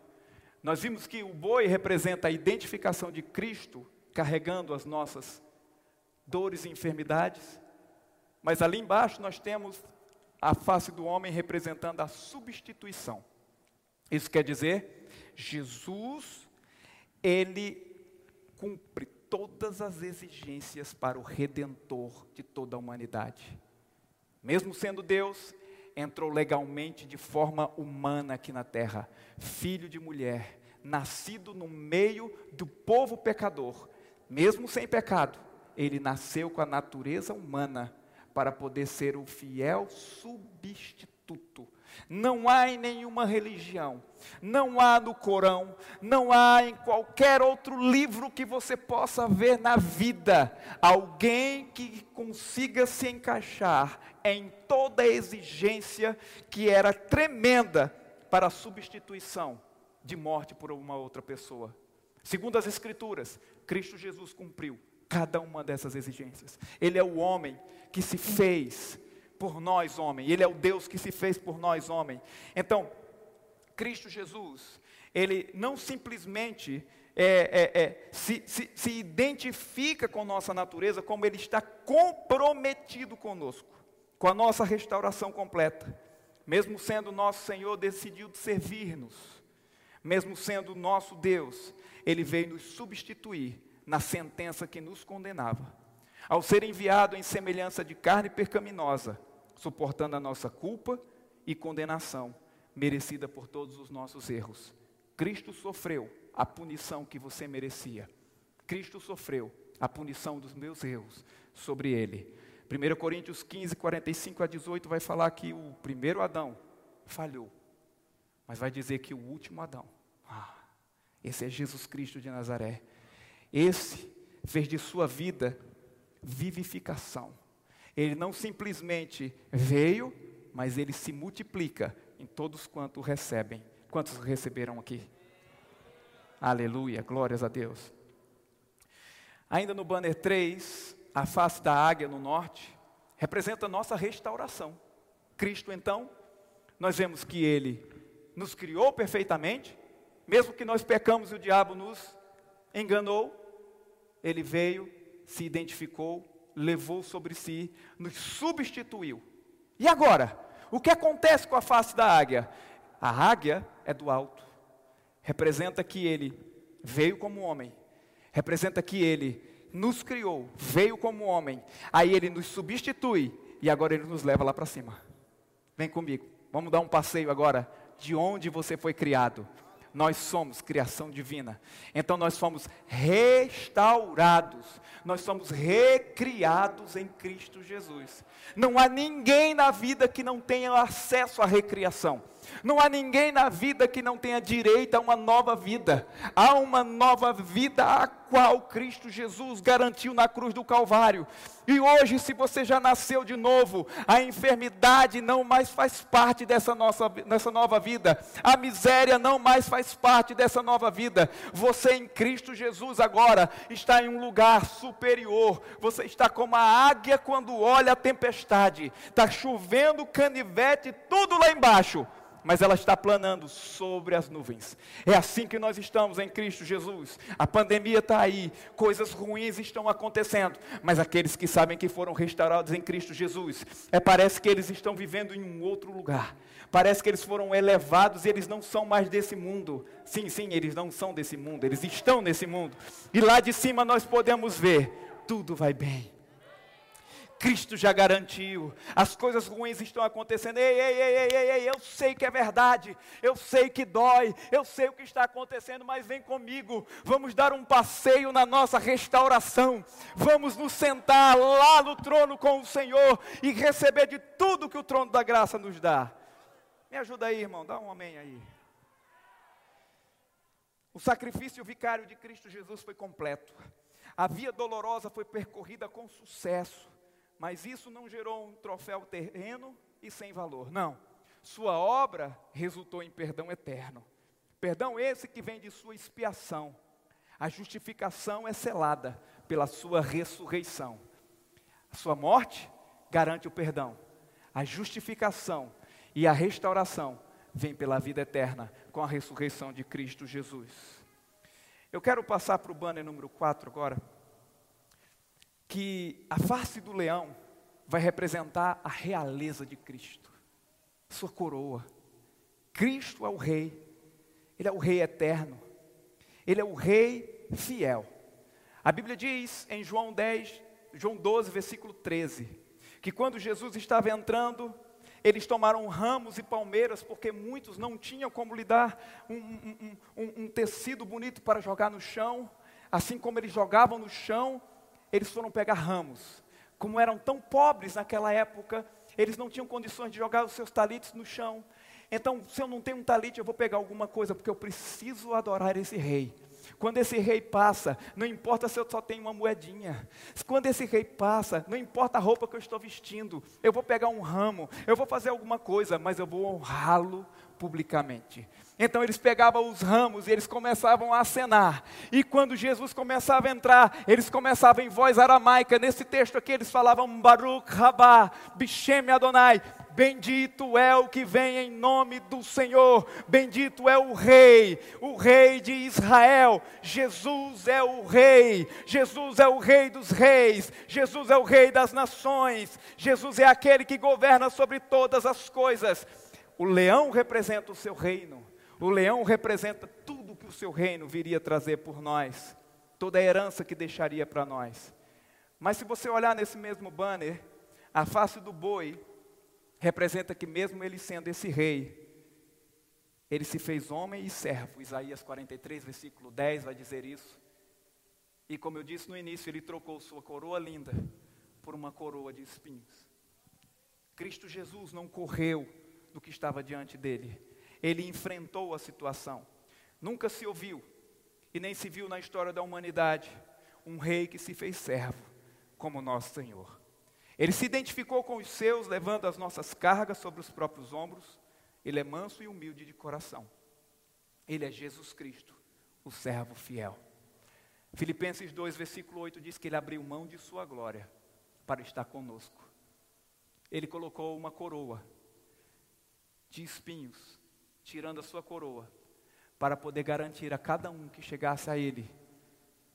Nós vimos que o boi representa a identificação de Cristo carregando as nossas dores e enfermidades. Mas ali embaixo nós temos a face do homem representando a substituição. Isso quer dizer, Jesus, ele cumpre todas as exigências para o redentor de toda a humanidade. Mesmo sendo Deus, entrou legalmente de forma humana aqui na terra, filho de mulher, nascido no meio do povo pecador, mesmo sem pecado, ele nasceu com a natureza humana para poder ser o fiel substituto. Não há em nenhuma religião, não há no Corão, não há em qualquer outro livro que você possa ver na vida alguém que consiga se encaixar em toda a exigência que era tremenda para a substituição de morte por uma outra pessoa. Segundo as Escrituras, Cristo Jesus cumpriu cada uma dessas exigências. Ele é o homem que se fez por nós, homem. Ele é o Deus que se fez por nós, homem. Então, Cristo Jesus, ele não simplesmente é, é, é, se, se, se identifica com nossa natureza, como ele está comprometido conosco, com a nossa restauração completa. Mesmo sendo nosso Senhor, decidiu servir-nos. Mesmo sendo nosso Deus, ele veio nos substituir na sentença que nos condenava. Ao ser enviado em semelhança de carne percaminosa, suportando a nossa culpa e condenação, merecida por todos os nossos erros. Cristo sofreu a punição que você merecia. Cristo sofreu a punição dos meus erros sobre ele. 1 Coríntios 15, 45 a 18 vai falar que o primeiro Adão falhou, mas vai dizer que o último Adão, ah, esse é Jesus Cristo de Nazaré, esse fez de sua vida vivificação. Ele não simplesmente veio, mas ele se multiplica em todos quantos recebem. Quantos receberam aqui? Aleluia, glórias a Deus. Ainda no banner 3, a face da águia no norte representa a nossa restauração. Cristo, então, nós vemos que ele nos criou perfeitamente, mesmo que nós pecamos e o diabo nos enganou, ele veio, se identificou, levou sobre si, nos substituiu. E agora? O que acontece com a face da águia? A águia é do alto, representa que ele veio como homem, representa que ele nos criou, veio como homem, aí ele nos substitui e agora ele nos leva lá para cima. Vem comigo, vamos dar um passeio agora de onde você foi criado nós somos criação divina. Então nós fomos restaurados, nós somos recriados em Cristo Jesus. Não há ninguém na vida que não tenha acesso à recriação. Não há ninguém na vida que não tenha direito a uma nova vida. Há uma nova vida a qual Cristo Jesus garantiu na cruz do Calvário. E hoje, se você já nasceu de novo, a enfermidade não mais faz parte dessa, nossa, dessa nova vida, a miséria não mais faz parte dessa nova vida. Você em Cristo Jesus agora está em um lugar superior. Você está como a águia quando olha a tempestade, está chovendo canivete, tudo lá embaixo mas ela está planando sobre as nuvens. É assim que nós estamos em Cristo Jesus. A pandemia está aí, coisas ruins estão acontecendo, mas aqueles que sabem que foram restaurados em Cristo Jesus, é parece que eles estão vivendo em um outro lugar. Parece que eles foram elevados e eles não são mais desse mundo. Sim, sim, eles não são desse mundo, eles estão nesse mundo. E lá de cima nós podemos ver, tudo vai bem Cristo já garantiu. As coisas ruins estão acontecendo. Ei, ei, ei, ei, ei, ei, eu sei que é verdade. Eu sei que dói. Eu sei o que está acontecendo, mas vem comigo. Vamos dar um passeio na nossa restauração. Vamos nos sentar lá no trono com o Senhor e receber de tudo que o trono da graça nos dá. Me ajuda aí, irmão. Dá um amém aí. O sacrifício vicário de Cristo Jesus foi completo. A via dolorosa foi percorrida com sucesso. Mas isso não gerou um troféu terreno e sem valor. Não. Sua obra resultou em perdão eterno. Perdão esse que vem de sua expiação. A justificação é selada pela sua ressurreição. A sua morte garante o perdão. A justificação e a restauração vem pela vida eterna com a ressurreição de Cristo Jesus. Eu quero passar para o banner número 4 agora que a face do leão vai representar a realeza de Cristo, sua coroa. Cristo é o rei, ele é o rei eterno, ele é o rei fiel. A Bíblia diz em João 10, João 12, versículo 13, que quando Jesus estava entrando, eles tomaram ramos e palmeiras, porque muitos não tinham como lhe dar um, um, um, um, tecido bonito para jogar no chão. Assim como eles jogavam no chão, eles foram pegar ramos. Como eram tão pobres naquela época, eles não tinham condições de jogar os seus talites no chão. Então, se eu não tenho um talite, eu vou pegar alguma coisa, porque eu preciso adorar esse rei. Quando esse rei passa, não importa se eu só tenho uma moedinha. Quando esse rei passa, não importa a roupa que eu estou vestindo. Eu vou pegar um ramo, eu vou fazer alguma coisa, mas eu vou honrá-lo publicamente. Então eles pegavam os ramos e eles começavam a acenar. E quando Jesus começava a entrar, eles começavam em voz aramaica. Nesse texto aqui eles falavam Baruch Rabá, Bishem Adonai. Bendito é o que vem em nome do Senhor. Bendito é o Rei, o Rei de Israel. Jesus é o Rei. Jesus é o Rei dos Reis. Jesus é o Rei das nações. Jesus é aquele que governa sobre todas as coisas. O leão representa o seu reino. O leão representa tudo que o seu reino viria trazer por nós, toda a herança que deixaria para nós. Mas se você olhar nesse mesmo banner, a face do boi representa que, mesmo ele sendo esse rei, ele se fez homem e servo. Isaías 43, versículo 10 vai dizer isso. E como eu disse no início, ele trocou sua coroa linda por uma coroa de espinhos. Cristo Jesus não correu do que estava diante dele, ele enfrentou a situação. Nunca se ouviu e nem se viu na história da humanidade um rei que se fez servo como nosso Senhor. Ele se identificou com os seus, levando as nossas cargas sobre os próprios ombros. Ele é manso e humilde de coração. Ele é Jesus Cristo, o servo fiel. Filipenses 2, versículo 8 diz que ele abriu mão de sua glória para estar conosco. Ele colocou uma coroa de espinhos tirando a sua coroa, para poder garantir a cada um que chegasse a ele,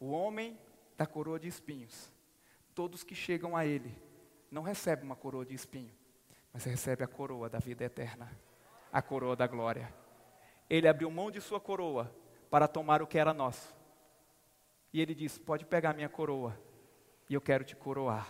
o homem da coroa de espinhos. Todos que chegam a ele não recebem uma coroa de espinho, mas recebem a coroa da vida eterna, a coroa da glória. Ele abriu mão de sua coroa para tomar o que era nosso. E ele disse: Pode pegar minha coroa, e eu quero te coroar.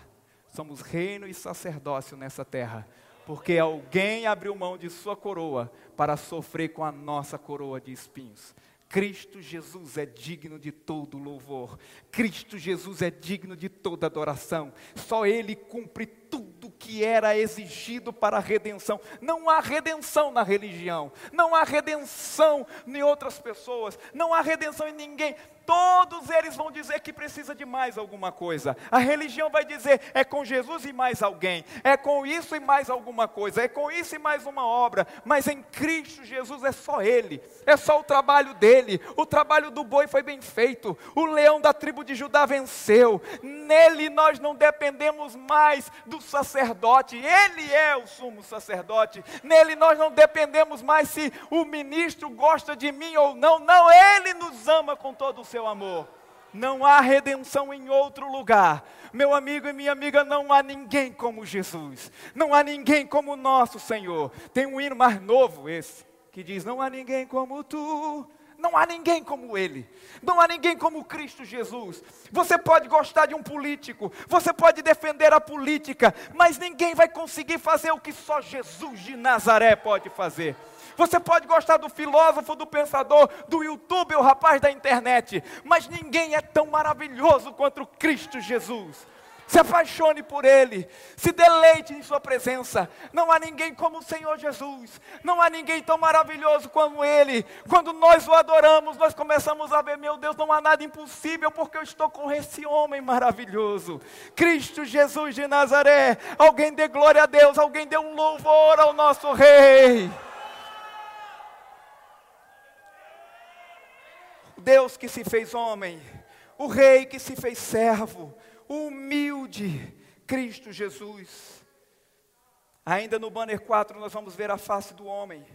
Somos reino e sacerdócio nessa terra porque alguém abriu mão de sua coroa para sofrer com a nossa coroa de espinhos. Cristo Jesus é digno de todo louvor. Cristo Jesus é digno de toda adoração. Só Ele cumpre tudo que era exigido para a redenção. Não há redenção na religião, não há redenção em outras pessoas, não há redenção em ninguém todos eles vão dizer que precisa de mais alguma coisa. A religião vai dizer é com Jesus e mais alguém, é com isso e mais alguma coisa, é com isso e mais uma obra, mas em Cristo Jesus é só Ele, é só o trabalho dele. O trabalho do boi foi bem feito, o leão da tribo de Judá venceu, nele nós não dependemos mais do sacerdote, ele é o sumo sacerdote, nele nós não dependemos mais se o ministro gosta de mim ou não, não, ele nos ama com todo o seu seu amor. Não há redenção em outro lugar. Meu amigo e minha amiga, não há ninguém como Jesus. Não há ninguém como o nosso Senhor. Tem um hino mais novo esse, que diz: Não há ninguém como tu. Não há ninguém como Ele, não há ninguém como Cristo Jesus. Você pode gostar de um político, você pode defender a política, mas ninguém vai conseguir fazer o que só Jesus de Nazaré pode fazer. Você pode gostar do filósofo, do pensador, do YouTube, o rapaz da internet, mas ninguém é tão maravilhoso quanto o Cristo Jesus. Se apaixone por Ele, se deleite em Sua presença. Não há ninguém como o Senhor Jesus, não há ninguém tão maravilhoso como Ele. Quando nós o adoramos, nós começamos a ver: meu Deus, não há nada impossível, porque eu estou com esse homem maravilhoso, Cristo Jesus de Nazaré. Alguém dê glória a Deus, alguém dê um louvor ao nosso Rei. Deus que se fez homem, o Rei que se fez servo, o humilde Cristo Jesus. Ainda no banner 4 nós vamos ver a face do homem,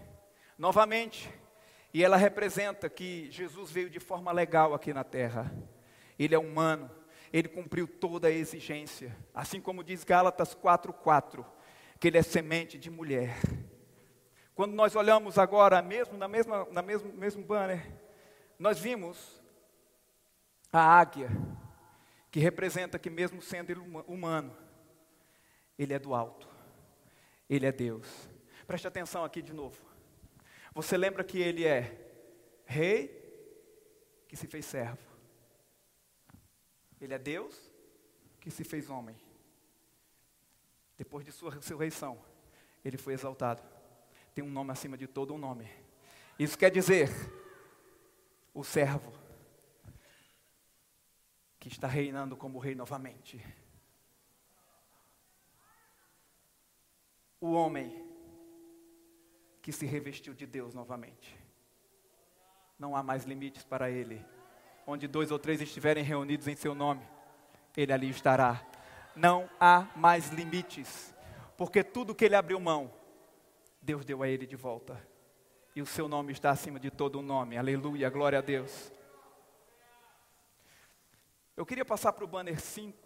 novamente, e ela representa que Jesus veio de forma legal aqui na terra. Ele é humano, ele cumpriu toda a exigência, assim como diz Gálatas 4:4, que ele é semente de mulher. Quando nós olhamos agora, mesmo na mesma, na mesmo, mesmo banner, nós vimos a águia, que representa que, mesmo sendo humano, Ele é do alto. Ele é Deus. Preste atenção aqui de novo. Você lembra que ele é rei que se fez servo. Ele é Deus que se fez homem. Depois de sua ressurreição, ele foi exaltado. Tem um nome acima de todo um nome. Isso quer dizer, o servo que está reinando como rei novamente. O homem que se revestiu de Deus novamente. Não há mais limites para ele. Onde dois ou três estiverem reunidos em seu nome, ele ali estará. Não há mais limites, porque tudo que ele abriu mão, Deus deu a ele de volta. E o seu nome está acima de todo o nome. Aleluia, glória a Deus. Eu queria passar para o banner 5,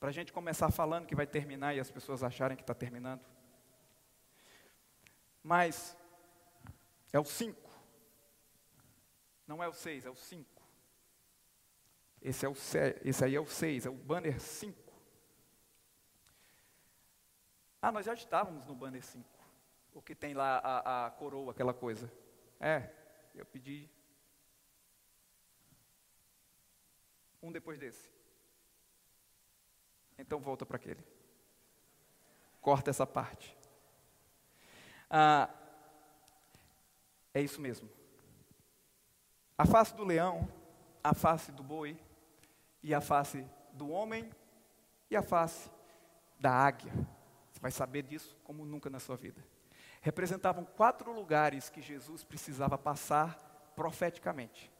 para a gente começar falando que vai terminar e as pessoas acharem que está terminando. Mas é o 5. Não é o 6, é o 5. Esse, é esse aí é o 6, é o banner 5. Ah, nós já estávamos no banner 5. O que tem lá a, a coroa, aquela coisa. É, eu pedi. Um depois desse. Então volta para aquele. Corta essa parte. Ah, é isso mesmo. A face do leão, a face do boi, e a face do homem e a face da águia. Você vai saber disso como nunca na sua vida. Representavam quatro lugares que Jesus precisava passar profeticamente.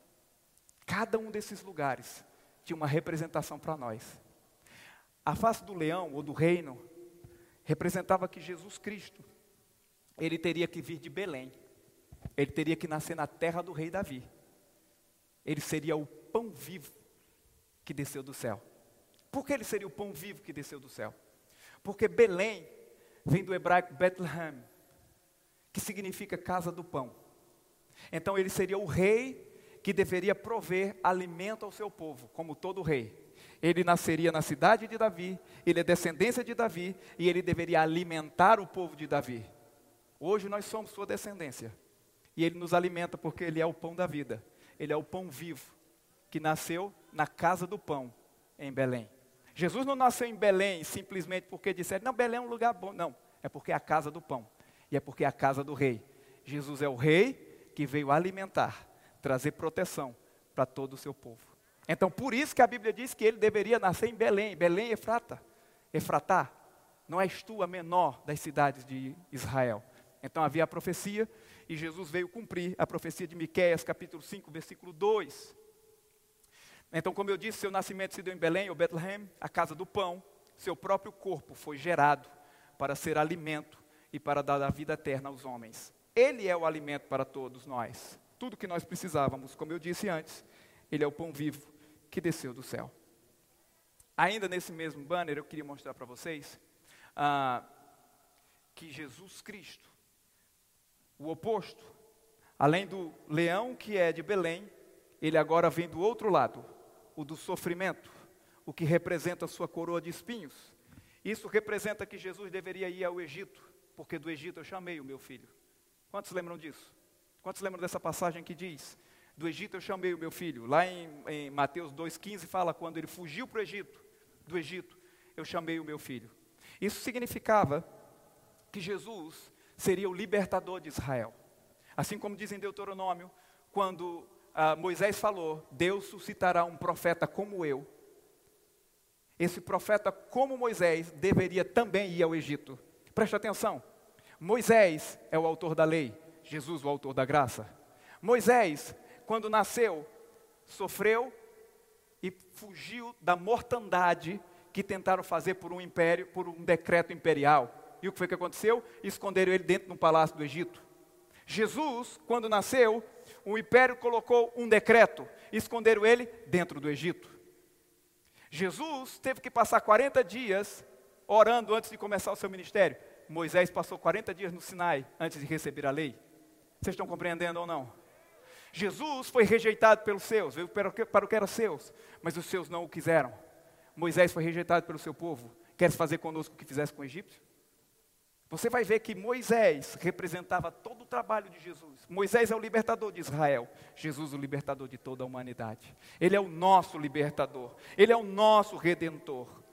Cada um desses lugares tinha uma representação para nós. A face do leão ou do reino representava que Jesus Cristo ele teria que vir de Belém. Ele teria que nascer na terra do rei Davi. Ele seria o pão vivo que desceu do céu. Por que ele seria o pão vivo que desceu do céu? Porque Belém vem do hebraico Bethlehem, que significa casa do pão. Então ele seria o rei que deveria prover alimento ao seu povo, como todo rei. Ele nasceria na cidade de Davi, ele é descendência de Davi e ele deveria alimentar o povo de Davi. Hoje nós somos sua descendência. E ele nos alimenta porque ele é o pão da vida. Ele é o pão vivo que nasceu na casa do pão em Belém. Jesus não nasceu em Belém simplesmente porque disseram, não, Belém é um lugar bom. Não, é porque é a casa do pão. E é porque é a casa do rei. Jesus é o rei que veio alimentar, trazer proteção para todo o seu povo. Então, por isso que a Bíblia diz que ele deveria nascer em Belém. Belém, Efrata. Efratá, não és tu a menor das cidades de Israel. Então havia a profecia e Jesus veio cumprir a profecia de Miqueias, capítulo 5, versículo 2. Então, como eu disse, seu nascimento se deu em Belém ou Bethlehem, a casa do pão, seu próprio corpo foi gerado para ser alimento e para dar a vida eterna aos homens. Ele é o alimento para todos nós. Tudo que nós precisávamos, como eu disse antes, ele é o pão vivo que desceu do céu. Ainda nesse mesmo banner, eu queria mostrar para vocês ah, que Jesus Cristo o oposto. Além do leão que é de Belém, ele agora vem do outro lado, o do sofrimento, o que representa a sua coroa de espinhos. Isso representa que Jesus deveria ir ao Egito, porque do Egito eu chamei o meu filho. Quantos lembram disso? Quantos lembram dessa passagem que diz: Do Egito eu chamei o meu filho? Lá em, em Mateus 2,15 fala quando ele fugiu para o Egito, do Egito, eu chamei o meu filho. Isso significava que Jesus seria o libertador de Israel. Assim como diz em Deuteronômio, quando ah, Moisés falou: Deus suscitará um profeta como eu. Esse profeta, como Moisés, deveria também ir ao Egito. Preste atenção: Moisés é o autor da lei, Jesus, o autor da graça. Moisés, quando nasceu, sofreu e fugiu da mortandade que tentaram fazer por um império, por um decreto imperial. E o que foi que aconteceu? Esconderam ele dentro de um palácio do Egito. Jesus, quando nasceu, o império colocou um decreto, esconderam ele dentro do Egito. Jesus teve que passar 40 dias orando antes de começar o seu ministério. Moisés passou 40 dias no Sinai antes de receber a lei. Vocês estão compreendendo ou não? Jesus foi rejeitado pelos seus, veio para o que era seus, mas os seus não o quiseram. Moisés foi rejeitado pelo seu povo Queres fazer conosco o que fizesse com o egípcio? Você vai ver que Moisés representava todo o trabalho de Jesus. Moisés é o libertador de Israel, Jesus o libertador de toda a humanidade. Ele é o nosso libertador, ele é o nosso redentor.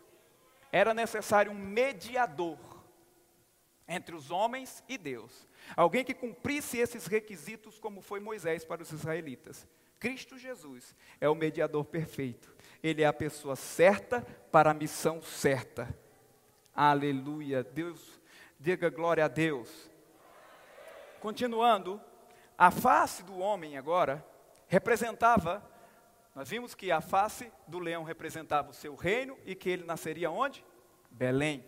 Era necessário um mediador entre os homens e Deus. Alguém que cumprisse esses requisitos, como foi Moisés para os israelitas. Cristo Jesus é o mediador perfeito. Ele é a pessoa certa para a missão certa. Aleluia. Deus, diga glória a Deus. Continuando, a face do homem agora representava, nós vimos que a face do leão representava o seu reino e que ele nasceria onde? Belém.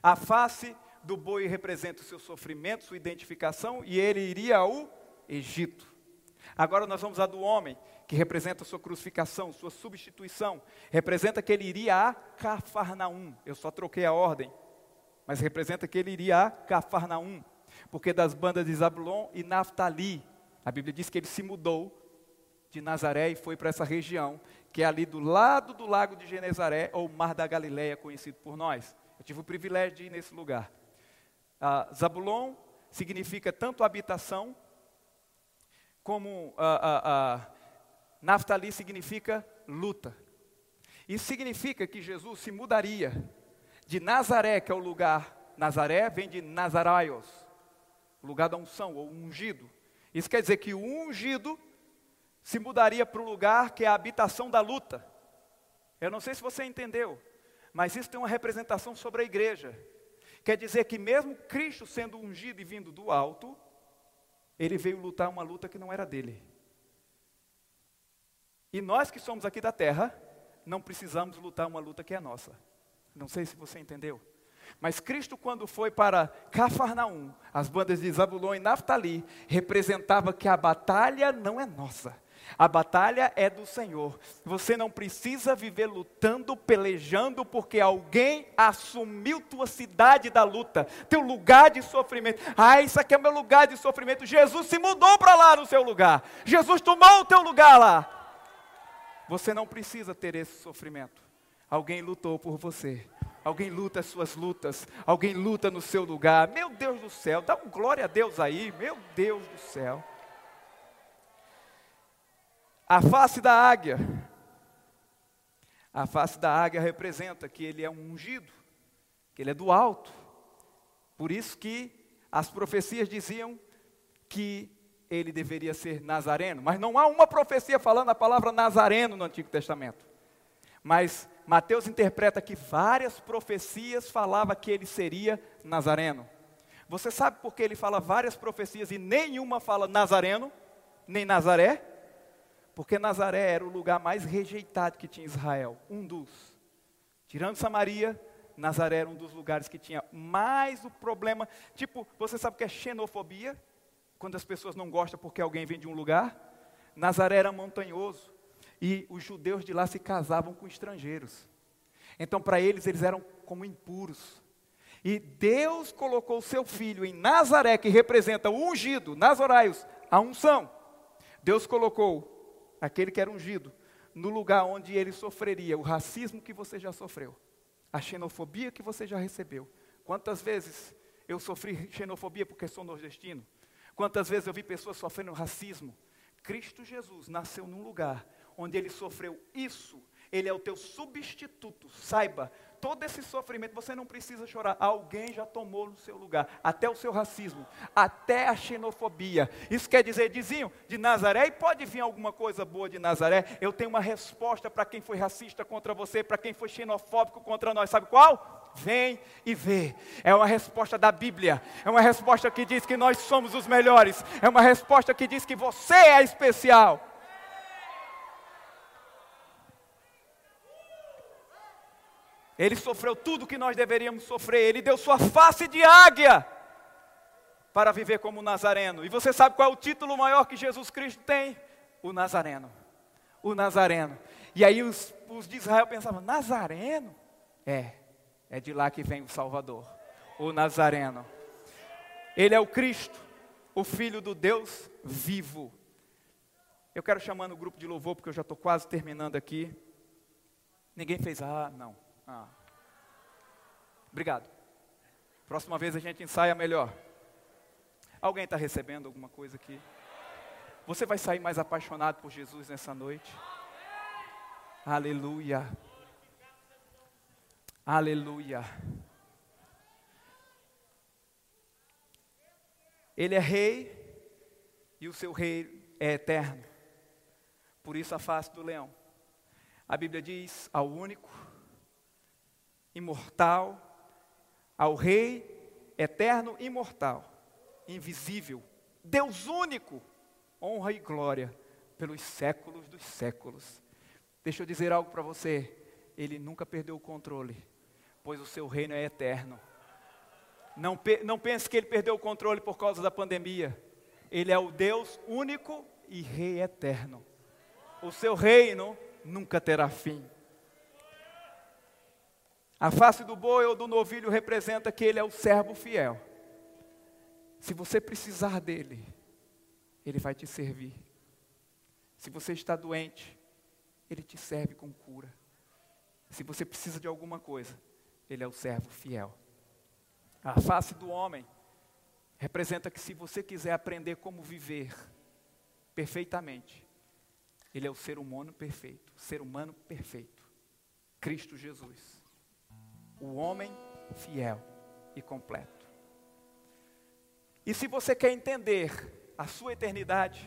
A face do boi representa o seu sofrimento, sua identificação, e ele iria ao Egito. Agora nós vamos a do homem, que representa a sua crucificação, sua substituição. Representa que ele iria a Cafarnaum. Eu só troquei a ordem, mas representa que ele iria a Cafarnaum. Porque das bandas de Zabulon e Naftali, a Bíblia diz que ele se mudou de Nazaré e foi para essa região, que é ali do lado do lago de Genezaré, ou Mar da Galileia, conhecido por nós. Eu tive o privilégio de ir nesse lugar. Ah, Zabulon significa tanto habitação, como ah, ah, Naftali significa luta. Isso significa que Jesus se mudaria de Nazaré, que é o lugar, Nazaré vem de Nazaraios, lugar da unção, ou ungido. Isso quer dizer que o ungido se mudaria para o lugar que é a habitação da luta. Eu não sei se você entendeu, mas isso tem uma representação sobre a igreja. Quer dizer que mesmo Cristo sendo ungido e vindo do alto, ele veio lutar uma luta que não era dele. E nós que somos aqui da terra, não precisamos lutar uma luta que é nossa. Não sei se você entendeu. Mas Cristo, quando foi para Cafarnaum, as bandas de Zabulon e Naftali, representava que a batalha não é nossa. A batalha é do Senhor. Você não precisa viver lutando, pelejando, porque alguém assumiu tua cidade da luta, teu lugar de sofrimento. Ah, isso aqui é meu lugar de sofrimento. Jesus se mudou para lá no seu lugar. Jesus tomou o teu lugar lá. Você não precisa ter esse sofrimento. Alguém lutou por você. Alguém luta as suas lutas. Alguém luta no seu lugar. Meu Deus do céu, dá um glória a Deus aí. Meu Deus do céu. A face da águia. A face da águia representa que ele é um ungido, que ele é do alto. Por isso que as profecias diziam que ele deveria ser nazareno, mas não há uma profecia falando a palavra nazareno no Antigo Testamento. Mas Mateus interpreta que várias profecias falavam que ele seria nazareno. Você sabe por que ele fala várias profecias e nenhuma fala nazareno, nem Nazaré? Porque Nazaré era o lugar mais rejeitado que tinha Israel, um dos. Tirando Samaria, Nazaré era um dos lugares que tinha mais o problema. Tipo, você sabe o que é xenofobia? Quando as pessoas não gostam porque alguém vem de um lugar. Nazaré era montanhoso. E os judeus de lá se casavam com estrangeiros. Então, para eles, eles eram como impuros. E Deus colocou o seu filho em Nazaré, que representa o ungido, Nazoraios, a unção. Deus colocou aquele que era ungido, no lugar onde ele sofreria o racismo que você já sofreu, a xenofobia que você já recebeu. Quantas vezes eu sofri xenofobia porque sou nordestino? Quantas vezes eu vi pessoas sofrendo racismo? Cristo Jesus nasceu num lugar onde ele sofreu isso, ele é o teu substituto. Saiba, todo esse sofrimento, você não precisa chorar. Alguém já tomou no seu lugar. Até o seu racismo, até a xenofobia. Isso quer dizer, dizinho, de Nazaré, e pode vir alguma coisa boa de Nazaré. Eu tenho uma resposta para quem foi racista contra você, para quem foi xenofóbico contra nós. Sabe qual? Vem e vê. É uma resposta da Bíblia. É uma resposta que diz que nós somos os melhores. É uma resposta que diz que você é especial. Ele sofreu tudo que nós deveríamos sofrer. Ele deu sua face de águia para viver como Nazareno. E você sabe qual é o título maior que Jesus Cristo tem? O Nazareno. O Nazareno. E aí os, os de Israel pensavam: Nazareno? É, é de lá que vem o Salvador. O Nazareno. Ele é o Cristo, o Filho do Deus vivo. Eu quero chamar no grupo de louvor, porque eu já estou quase terminando aqui. Ninguém fez, ah, não. Ah. Obrigado. Próxima vez a gente ensaia melhor. Alguém está recebendo alguma coisa aqui? Você vai sair mais apaixonado por Jesus nessa noite? Aleluia. Aleluia. Ele é rei e o seu rei é eterno. Por isso a face do leão. A Bíblia diz ao único, imortal, ao rei eterno, imortal, invisível, Deus único, honra e glória pelos séculos dos séculos. Deixa eu dizer algo para você, ele nunca perdeu o controle, pois o seu reino é eterno. Não, não pense que ele perdeu o controle por causa da pandemia. Ele é o Deus único e Rei eterno. O seu reino nunca terá fim. A face do boi ou do novilho representa que ele é o servo fiel. Se você precisar dele, ele vai te servir. Se você está doente, ele te serve com cura. Se você precisa de alguma coisa, ele é o servo fiel. A face do homem representa que se você quiser aprender como viver perfeitamente, ele é o ser humano perfeito, ser humano perfeito, Cristo Jesus, o homem fiel e completo. E se você quer entender a sua eternidade,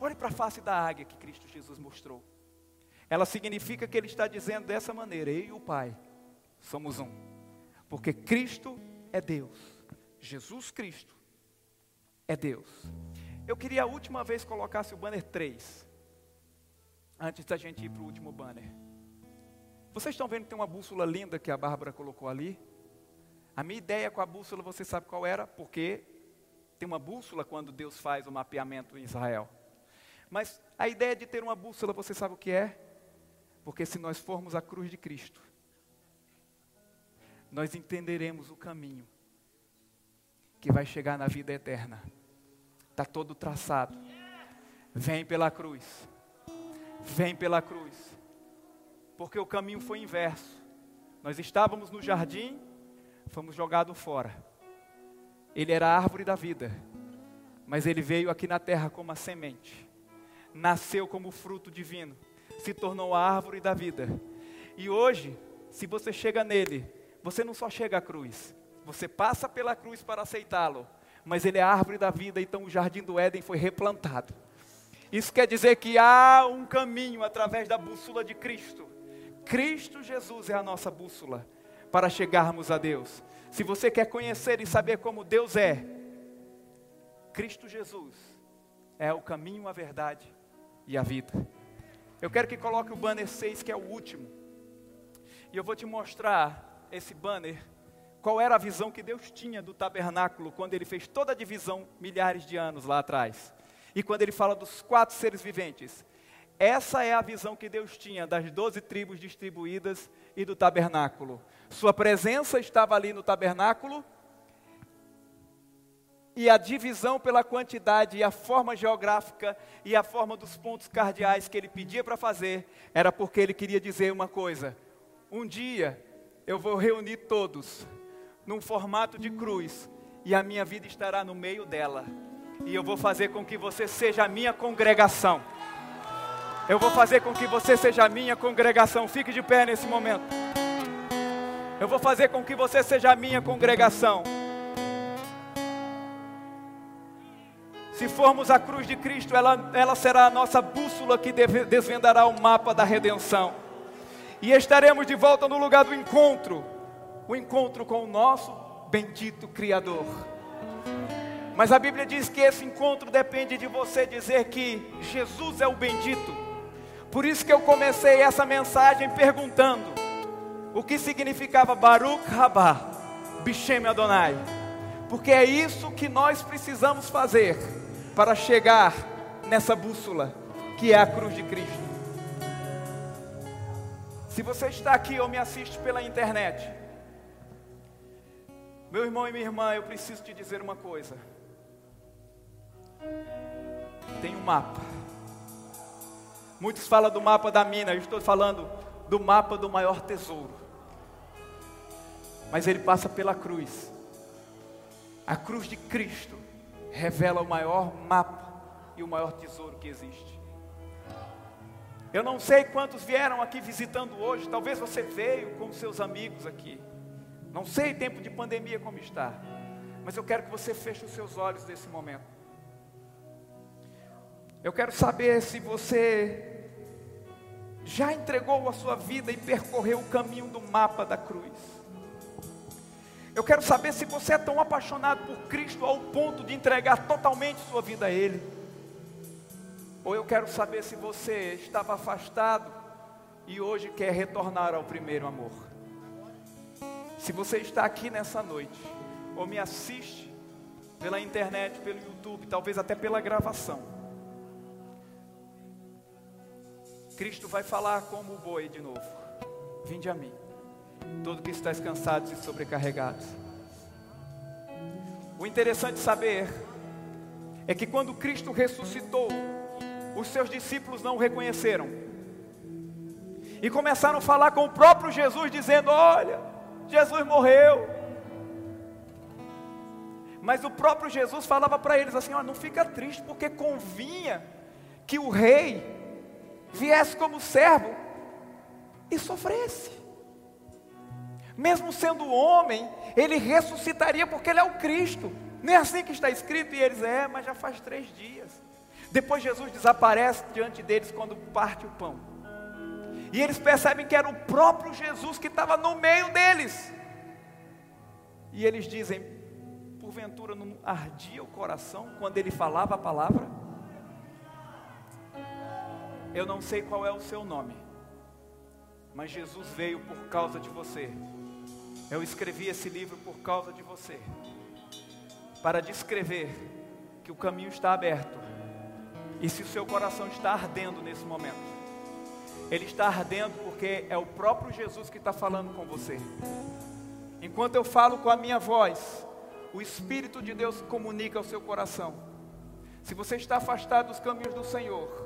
olhe para a face da águia que Cristo Jesus mostrou. Ela significa que ele está dizendo dessa maneira: eu e o Pai somos um, porque Cristo é Deus. Jesus Cristo é Deus. Eu queria a última vez colocasse o banner 3. Antes da gente ir para o último banner. Vocês estão vendo que tem uma bússola linda que a Bárbara colocou ali? A minha ideia com a bússola, você sabe qual era? Porque tem uma bússola quando Deus faz o mapeamento em Israel. Mas a ideia de ter uma bússola, você sabe o que é? Porque se nós formos à cruz de Cristo, nós entenderemos o caminho que vai chegar na vida eterna. Está todo traçado. Vem pela cruz. Vem pela cruz. Porque o caminho foi inverso. Nós estávamos no jardim, fomos jogados fora. Ele era a árvore da vida, mas ele veio aqui na terra como a semente. Nasceu como fruto divino, se tornou a árvore da vida. E hoje, se você chega nele, você não só chega à cruz, você passa pela cruz para aceitá-lo, mas ele é a árvore da vida, então o jardim do Éden foi replantado. Isso quer dizer que há um caminho através da bússola de Cristo. Cristo Jesus é a nossa bússola para chegarmos a Deus. Se você quer conhecer e saber como Deus é, Cristo Jesus é o caminho, a verdade e a vida. Eu quero que coloque o banner 6, que é o último. E eu vou te mostrar esse banner, qual era a visão que Deus tinha do tabernáculo quando ele fez toda a divisão milhares de anos lá atrás. E quando ele fala dos quatro seres viventes. Essa é a visão que Deus tinha das doze tribos distribuídas e do tabernáculo. Sua presença estava ali no tabernáculo, e a divisão pela quantidade e a forma geográfica e a forma dos pontos cardeais que ele pedia para fazer era porque ele queria dizer uma coisa: um dia eu vou reunir todos num formato de cruz e a minha vida estará no meio dela. E eu vou fazer com que você seja a minha congregação. Eu vou fazer com que você seja a minha congregação. Fique de pé nesse momento. Eu vou fazer com que você seja a minha congregação. Se formos à cruz de Cristo, ela, ela será a nossa bússola que desvendará o mapa da redenção e estaremos de volta no lugar do encontro o encontro com o nosso bendito Criador. Mas a Bíblia diz que esse encontro depende de você dizer que Jesus é o bendito. Por isso que eu comecei essa mensagem perguntando o que significava Baruch Rabá, Bishem Adonai. Porque é isso que nós precisamos fazer para chegar nessa bússola que é a cruz de Cristo. Se você está aqui ou me assiste pela internet, meu irmão e minha irmã, eu preciso te dizer uma coisa. Tem um mapa. Muitos falam do mapa da mina, eu estou falando do mapa do maior tesouro. mas ele passa pela cruz. A cruz de Cristo revela o maior mapa e o maior tesouro que existe. Eu não sei quantos vieram aqui visitando hoje, talvez você veio com seus amigos aqui. Não sei tempo de pandemia como está, mas eu quero que você feche os seus olhos nesse momento. Eu quero saber se você já entregou a sua vida e percorreu o caminho do mapa da cruz. Eu quero saber se você é tão apaixonado por Cristo ao ponto de entregar totalmente sua vida a Ele. Ou eu quero saber se você estava afastado e hoje quer retornar ao primeiro amor. Se você está aqui nessa noite, ou me assiste pela internet, pelo YouTube, talvez até pela gravação, Cristo vai falar como o boi de novo: Vinde a mim, todo que está cansados e sobrecarregados. O interessante saber é que quando Cristo ressuscitou, os seus discípulos não o reconheceram. E começaram a falar com o próprio Jesus, dizendo: Olha, Jesus morreu. Mas o próprio Jesus falava para eles assim: Olha, não fica triste, porque convinha que o rei viesse como servo e sofresse. Mesmo sendo homem, ele ressuscitaria porque ele é o Cristo. Não é assim que está escrito? E eles, é, mas já faz três dias. Depois Jesus desaparece diante deles quando parte o pão. E eles percebem que era o próprio Jesus que estava no meio deles. E eles dizem: porventura não ardia o coração quando ele falava a palavra? Eu não sei qual é o seu nome, mas Jesus veio por causa de você. Eu escrevi esse livro por causa de você, para descrever que o caminho está aberto e se o seu coração está ardendo nesse momento, ele está ardendo porque é o próprio Jesus que está falando com você. Enquanto eu falo com a minha voz, o Espírito de Deus comunica ao seu coração. Se você está afastado dos caminhos do Senhor,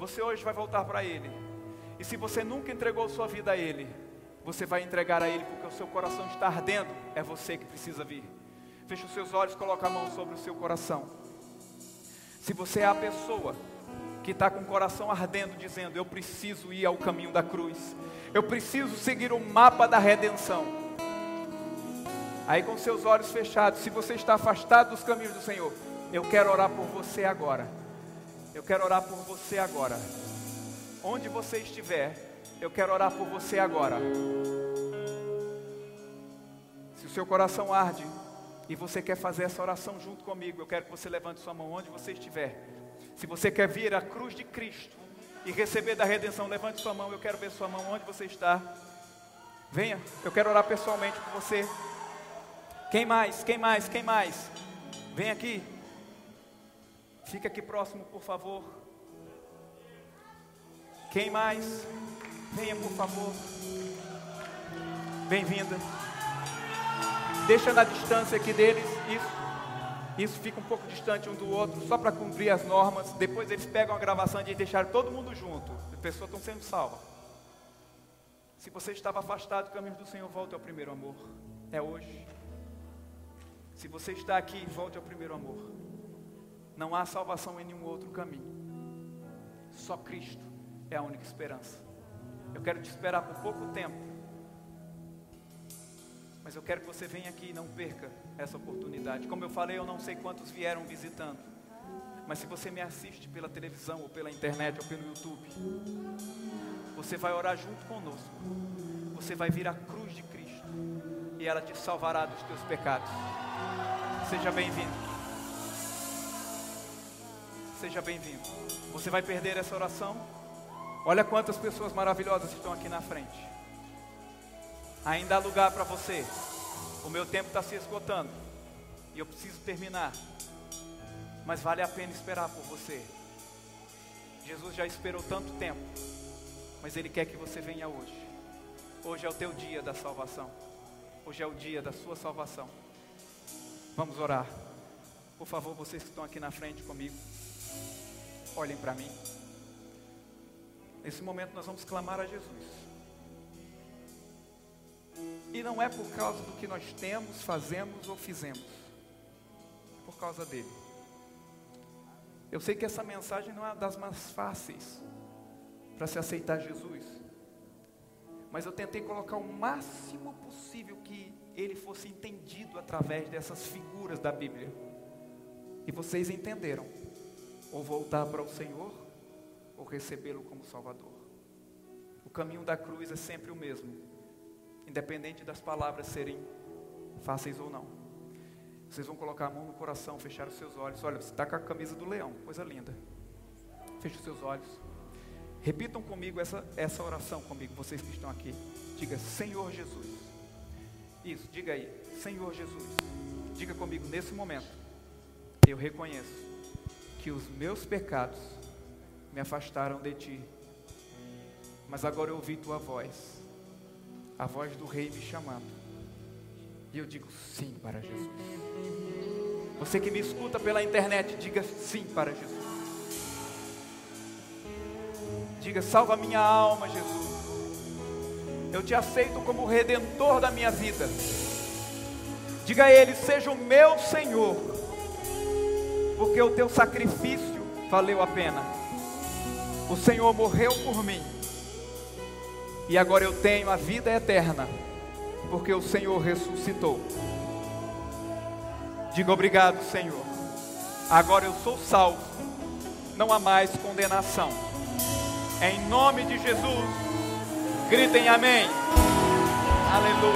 você hoje vai voltar para Ele. E se você nunca entregou sua vida a Ele, você vai entregar a Ele porque o seu coração está ardendo. É você que precisa vir. Feche os seus olhos, coloque a mão sobre o seu coração. Se você é a pessoa que está com o coração ardendo, dizendo: Eu preciso ir ao caminho da cruz, eu preciso seguir o mapa da redenção. Aí, com seus olhos fechados, se você está afastado dos caminhos do Senhor, eu quero orar por você agora. Eu quero orar por você agora. Onde você estiver, eu quero orar por você agora. Se o seu coração arde, e você quer fazer essa oração junto comigo, eu quero que você levante sua mão onde você estiver. Se você quer vir à cruz de Cristo e receber da redenção, levante sua mão, eu quero ver sua mão onde você está. Venha, eu quero orar pessoalmente com você. Quem mais? Quem mais? Quem mais? Vem aqui. Fica aqui próximo, por favor. Quem mais? Venha, por favor. Bem-vinda deixa na distância aqui deles, isso. Isso fica um pouco distante um do outro, só para cumprir as normas. Depois eles pegam a gravação de deixar todo mundo junto. As pessoas estão sendo salvas. Se você estava afastado do caminho do Senhor, volte ao primeiro amor. É hoje. Se você está aqui, volte ao primeiro amor. Não há salvação em nenhum outro caminho. Só Cristo é a única esperança. Eu quero te esperar por pouco tempo mas eu quero que você venha aqui e não perca essa oportunidade. Como eu falei, eu não sei quantos vieram visitando. Mas se você me assiste pela televisão, ou pela internet, ou pelo YouTube, você vai orar junto conosco. Você vai vir à cruz de Cristo. E ela te salvará dos teus pecados. Seja bem-vindo. Seja bem-vindo. Você vai perder essa oração? Olha quantas pessoas maravilhosas estão aqui na frente. Ainda há lugar para você. O meu tempo está se esgotando. E eu preciso terminar. Mas vale a pena esperar por você. Jesus já esperou tanto tempo. Mas Ele quer que você venha hoje. Hoje é o teu dia da salvação. Hoje é o dia da sua salvação. Vamos orar. Por favor, vocês que estão aqui na frente comigo, olhem para mim. Nesse momento nós vamos clamar a Jesus. E não é por causa do que nós temos, fazemos ou fizemos. É por causa dele. Eu sei que essa mensagem não é das mais fáceis para se aceitar Jesus. Mas eu tentei colocar o máximo possível que ele fosse entendido através dessas figuras da Bíblia. E vocês entenderam. Ou voltar para o Senhor, ou recebê-lo como Salvador. O caminho da cruz é sempre o mesmo, independente das palavras serem fáceis ou não. Vocês vão colocar a mão no coração, fechar os seus olhos. Olha, você está com a camisa do leão, coisa linda. Feche os seus olhos. Repitam comigo essa, essa oração comigo, vocês que estão aqui. Diga, Senhor Jesus. Isso, diga aí, Senhor Jesus. Diga comigo nesse momento. Eu reconheço que os meus pecados me afastaram de ti. Mas agora eu ouvi tua voz, a voz do Rei me chamando. E eu digo sim para Jesus. Você que me escuta pela internet, diga sim para Jesus. Diga: salva minha alma, Jesus. Eu te aceito como redentor da minha vida. Diga a Ele: seja o meu Senhor, porque o teu sacrifício valeu a pena. O Senhor morreu por mim, e agora eu tenho a vida eterna, porque o Senhor ressuscitou. Diga obrigado, Senhor. Agora eu sou salvo, não há mais condenação. Em nome de Jesus, gritem amém. Aleluia.